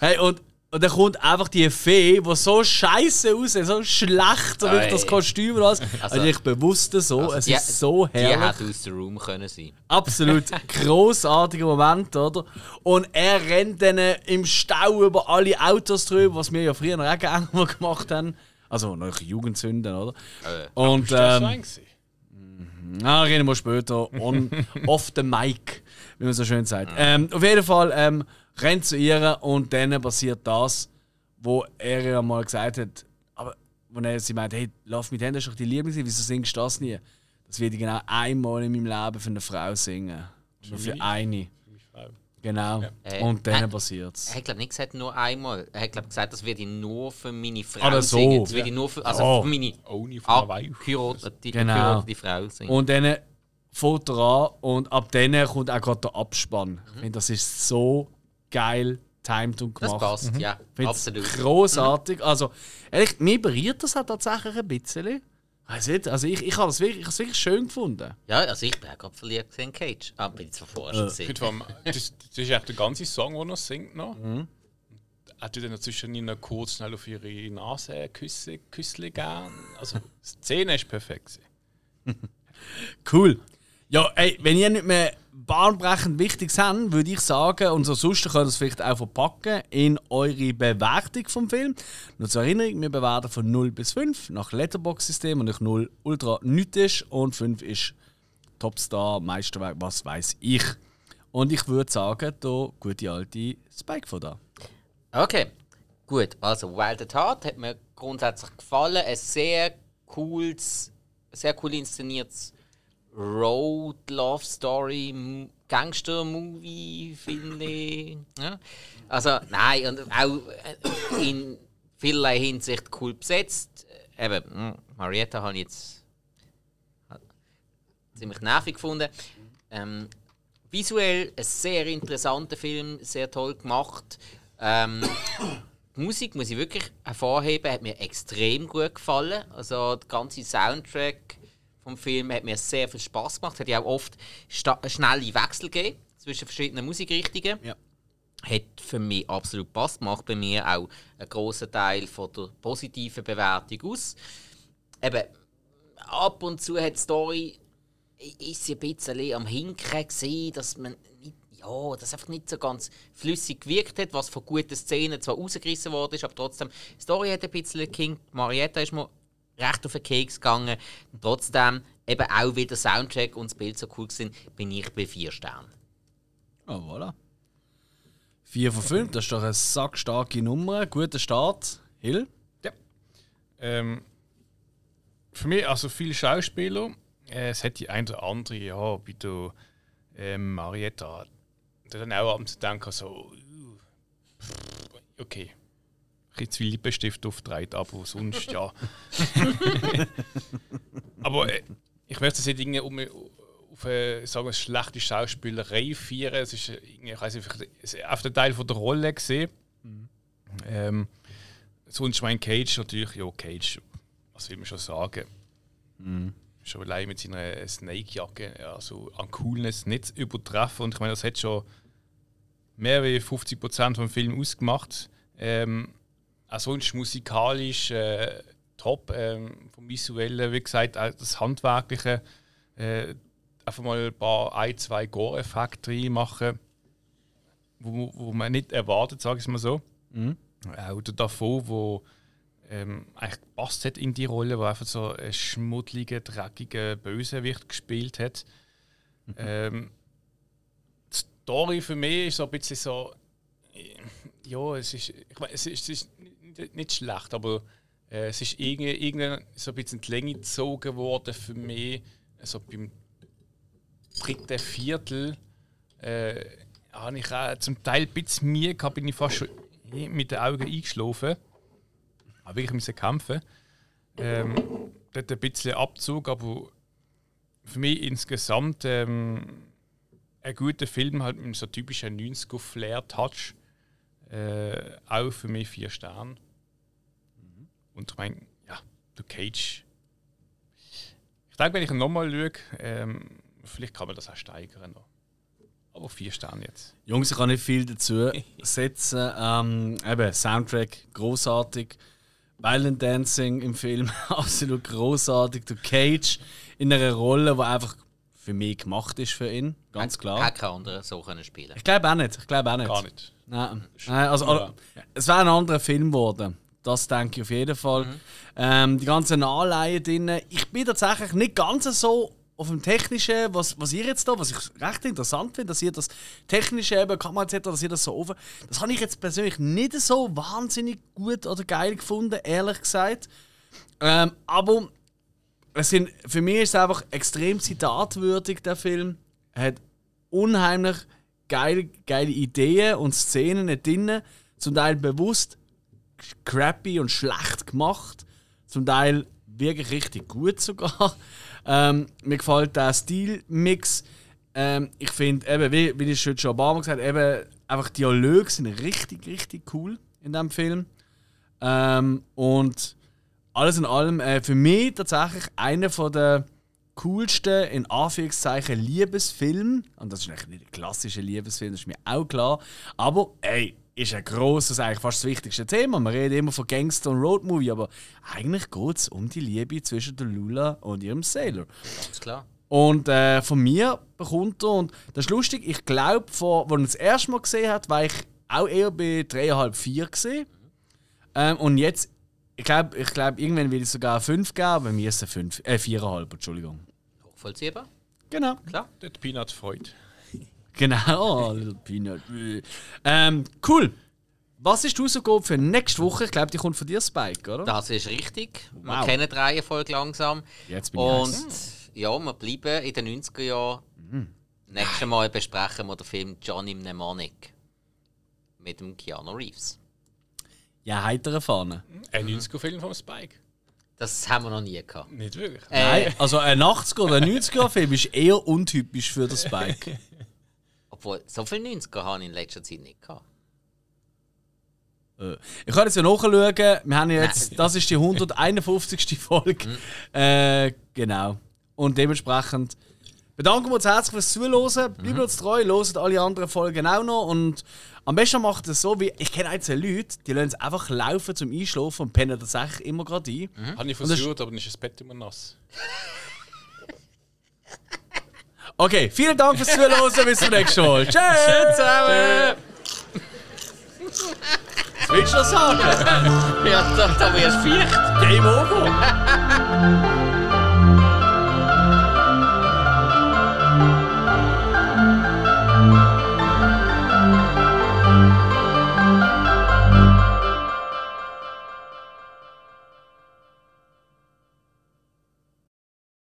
Hey, und, und dann kommt einfach die Fee, die so scheiße aussieht, so schlecht, so wirklich das. Kostüm und alles. Also, Also- ich bewusst so, Also es die- ist so Die herrlich. hätte aus dem Room können sein. Absolut großartiger Moment, oder? Und er rennt dann äh, im Stau über alle Autos drüber, was wir ja früher noch auch gerne gemacht haben. Also noch Jugendzünden, oder? Äh, Und Ist das ähm, sein gewesen? na, reden wir später. On, off the mic, wie man so schön sagt. Ähm, auf jeden Fall ähm, rennt zu ihr und dann passiert das, wo er ja mal gesagt hat, aber wo er sie meint, hey, lauf mit Händen, das ist doch die Liebling, wieso singst du das nie? Das werde ich genau einmal in meinem Leben für eine Frau singen. Nur für eine. Frau. Genau. Äh, Und dann äh, passiert's. Er hat glaube nicht gesagt nur einmal. Er hat glaube gesagt, das werde ich nur für meine Frau Ah, so. singen. Das werde ich nur für, also Oh. für meine Ohne Weih. angeheiratete Genau. angeheiratete Frau singen. Und dann fängt er an und ab dann kommt auch gerade der Abspann. Ich finde, das ist so geil timed und das gemacht. passt, ja, Find's absolut. Großartig. Also, ehrlich, mir berührt das auch tatsächlich ein bisschen. Weiß nicht, also ich, ich habe es wirklich, ich wirklich schön gefunden. Ja, also ich bin auch gerade verliebt in Cage. Ah, bin ich zwar vorher schon finde vor allem, das, das ist echt der ganze Song, den er singt noch. Mhm. Er tut dann dazwischen noch kurz schnell auf ihre Nase Küsse, Küssle gern. Also, die Szene ist perfekt. gewesen. Cool. Ja, ey, wenn ihr nicht mehr bahnbrechend Wichtiges habt, würde ich sagen, und so sonst könnt ihr es vielleicht auch verpacken in eure Bewertung vom Film. Nur zur Erinnerung, wir bewerten von 0 bis 5 nach Letterbox-System und ich 0 ultra nichts ist und 5 ist Topstar, Meisterwerk, was weiß ich. Und ich würde sagen, da gute alte Spike von da. Okay, gut. Also Wild at Heart hat mir grundsätzlich gefallen. Ein sehr cooles, sehr cool inszeniertes Road Love Story Gangster Movie finde ich. Ja. Also nein und auch äh, in vielerlei Hinsicht cool besetzt. Eben hm, Marietta habe ich jetzt ziemlich nervig gefunden. Ähm, visuell ein sehr interessanter Film, sehr toll gemacht. Ähm, die Musik muss ich wirklich hervorheben, hat mir extrem gut gefallen. Also der ganze Soundtrack vom Film hat mir sehr viel Spaß gemacht. Hat ja auch oft schnelle Wechsel gegeben zwischen verschiedenen Musikrichtungen. Ja. Hat für mich absolut Spaß macht bei mir auch einen großen Teil von der positiven Bewertung aus. Eben, ab und zu hat die Story ist ein bisschen am Hinken gesehen, dass man nicht, ja, das einfach nicht so ganz flüssig gewirkt hat, was von guten Szenen zwar rausgerissen worden ist, aber trotzdem, die Story hat ein bisschen King. Marietta ist mir recht auf den Keks gegangen. Und trotzdem, eben auch wieder Soundtrack und das Bild so cool sind, bin ich bei vier Sternen. Oh, voilà. 4 von 5, das ist doch eine sackstarke Nummer. Guter Start. Hill? Ja. Ähm, für mich, also viele Schauspieler, äh, es hat die ein oder andere, ja, wie du ähm, Marietta, der dann auch abends denken so, uh, okay, bisschen zu viel Lippenstift auftreten, aber sonst ja. aber äh, ich möchte es nicht irgendwie um, auf eine, sagen wir, schlechte Schauspielerei feiern. Es ist ich weiß nicht, auf den Teil von der Rolle gesehen. Mhm. Ähm, sonst mein Cage natürlich, ja, Cage, was will man schon sagen? Mhm. Schon allein mit seiner Snake-Jacke, also an Coolness nicht übertreffen. Und ich meine, das hat schon mehr als 50% vom Film ausgemacht. Ähm, auch sonst musikalisch äh, top, ähm, vom Visuellen, wie gesagt, auch das Handwerkliche. Äh, einfach mal ein paar, ein, zwei Gore-Effekte reinmachen, wo, wo man nicht erwartet, sage ich mal so. Mhm. Auch der davon, wo ähm, eigentlich gepasst hat in die Rolle, wo einfach so ein schmuddeliger, dreckiger Bösewicht gespielt hat. Mhm. Ähm, die Story für mich ist so ein bisschen so, ja, es ist, ich meine, es ist, es ist nicht schlecht, aber äh, es ist irgendwie, so ein bisschen die Länge gezogen worden für mich. Also beim dritten Viertel äh, habe ich auch zum Teil ein bisschen Mühe gehabt, bin ich fast schon mit den Augen eingeschlafen. Aber ich musste kämpfen. Ähm, dort ein bisschen Abzug, aber für mich insgesamt ähm, ein guter Film halt mit so typischen 90er-Flair-Touch. Äh, auch für mich vier Sterne. Mhm. Und ich meine, ja, der Cage. Ich denke, wenn ich ihn nochmal schaue, ähm, vielleicht kann man das auch steigern noch. Aber vier Sterne jetzt. Jungs, ich kann nicht viel dazu setzen. Ähm, eben, Soundtrack großartig. Violent Dancing im Film absolut großartig. Der Cage in einer Rolle, die einfach für mich gemacht ist für ihn, ganz klar. Hätte kein anderer so können spielen. Ich glaube auch nicht. Ich glaube auch nicht. Gar nicht. Nein. Nein also, also, es wäre ein anderer Film geworden. Das denke ich auf jeden Fall. Mhm. Ähm, die ganzen Anleihen drin. Ich bin tatsächlich nicht ganz so auf dem Technischen, was, was ihr jetzt da, was ich recht interessant finde, dass ihr das Technische eben, Kamera etc., dass ihr das so offen. Das habe ich jetzt persönlich nicht so wahnsinnig gut oder geil gefunden, ehrlich gesagt. Ähm, aber es sind, für mich ist es einfach extrem zitatwürdig, der Film. Er hat unheimlich geile, geile Ideen und Szenen drin, zum Teil bewusst crappy und schlecht gemacht, zum Teil wirklich richtig gut sogar. Ähm, mir gefällt der Stilmix. Ähm, ich finde, wie, wie ich schon ein paar Mal gesagt habe, eben, einfach Dialoge sind richtig, richtig cool in diesem Film. Ähm, und alles in allem äh, für mich tatsächlich einer der coolsten, in Anführungszeichen, Liebesfilme. Und das ist nicht ein klassischer Liebesfilm, das ist mir auch klar. Aber ey, ist ein grosses, eigentlich fast das wichtigste Thema. Man redet immer von Gangster und Roadmovie, aber eigentlich geht es um die Liebe zwischen der Lula und ihrem Sailor. Ganz klar. Und äh, von mir bekommt er, und das ist lustig, ich glaube, als er das erste Mal gesehen hat, war ich auch eher bei 3,5, 4 gesehen. Ähm, und jetzt, ich glaube, ich glaub, irgendwann will ich sogar 5 geben, aber mir ist es 5, äh, 4,5, Entschuldigung. Vollziehbar? Genau. Klar. Dort Peanut freut. Genau, oh, Little Peanut. Ähm, cool. Was ist die Hausaufgabe für nächste Woche? Ich glaube, die kommt von dir, Spike, oder? Das ist richtig. Wir wow. kennen die Reihenfolge langsam. Jetzt bin Und heiß. ja, wir bleiben in den 90er Jahren. Mhm. Nächstes Mal besprechen wir den Film Johnny Mnemonic mit dem Keanu Reeves. Ja, heitere Fahne. Ein 90er-Film von Spike. Das haben wir noch nie gehabt. Nicht wirklich. Äh, Nein, also ein 80er oder ein 90er Film ist eher untypisch für den Spike. Obwohl, so viele 90er habe ich in letzter Zeit nicht gehabt. Äh, Ich kann jetzt ja nachschauen. Wir haben jetzt, das ist die 151. Folge. Äh, genau. Und dementsprechend bedanken wir uns herzlich fürs Zuhören. Bleibt uns treu, hört alle anderen Folgen auch noch. Und am besten macht es so, wie ich kenne einzelne Leute, die lassen es einfach laufen zum Einschlafen und pennen tatsächlich immer gerade ein. Habe ich versucht, aber dann ist das Bett immer nass. Okay, vielen Dank fürs Zuhören. Bis zum nächsten Mal. Tschüss zusammen. Was willst du noch sagen? Ja, da, da wirst du vielleicht. Game over.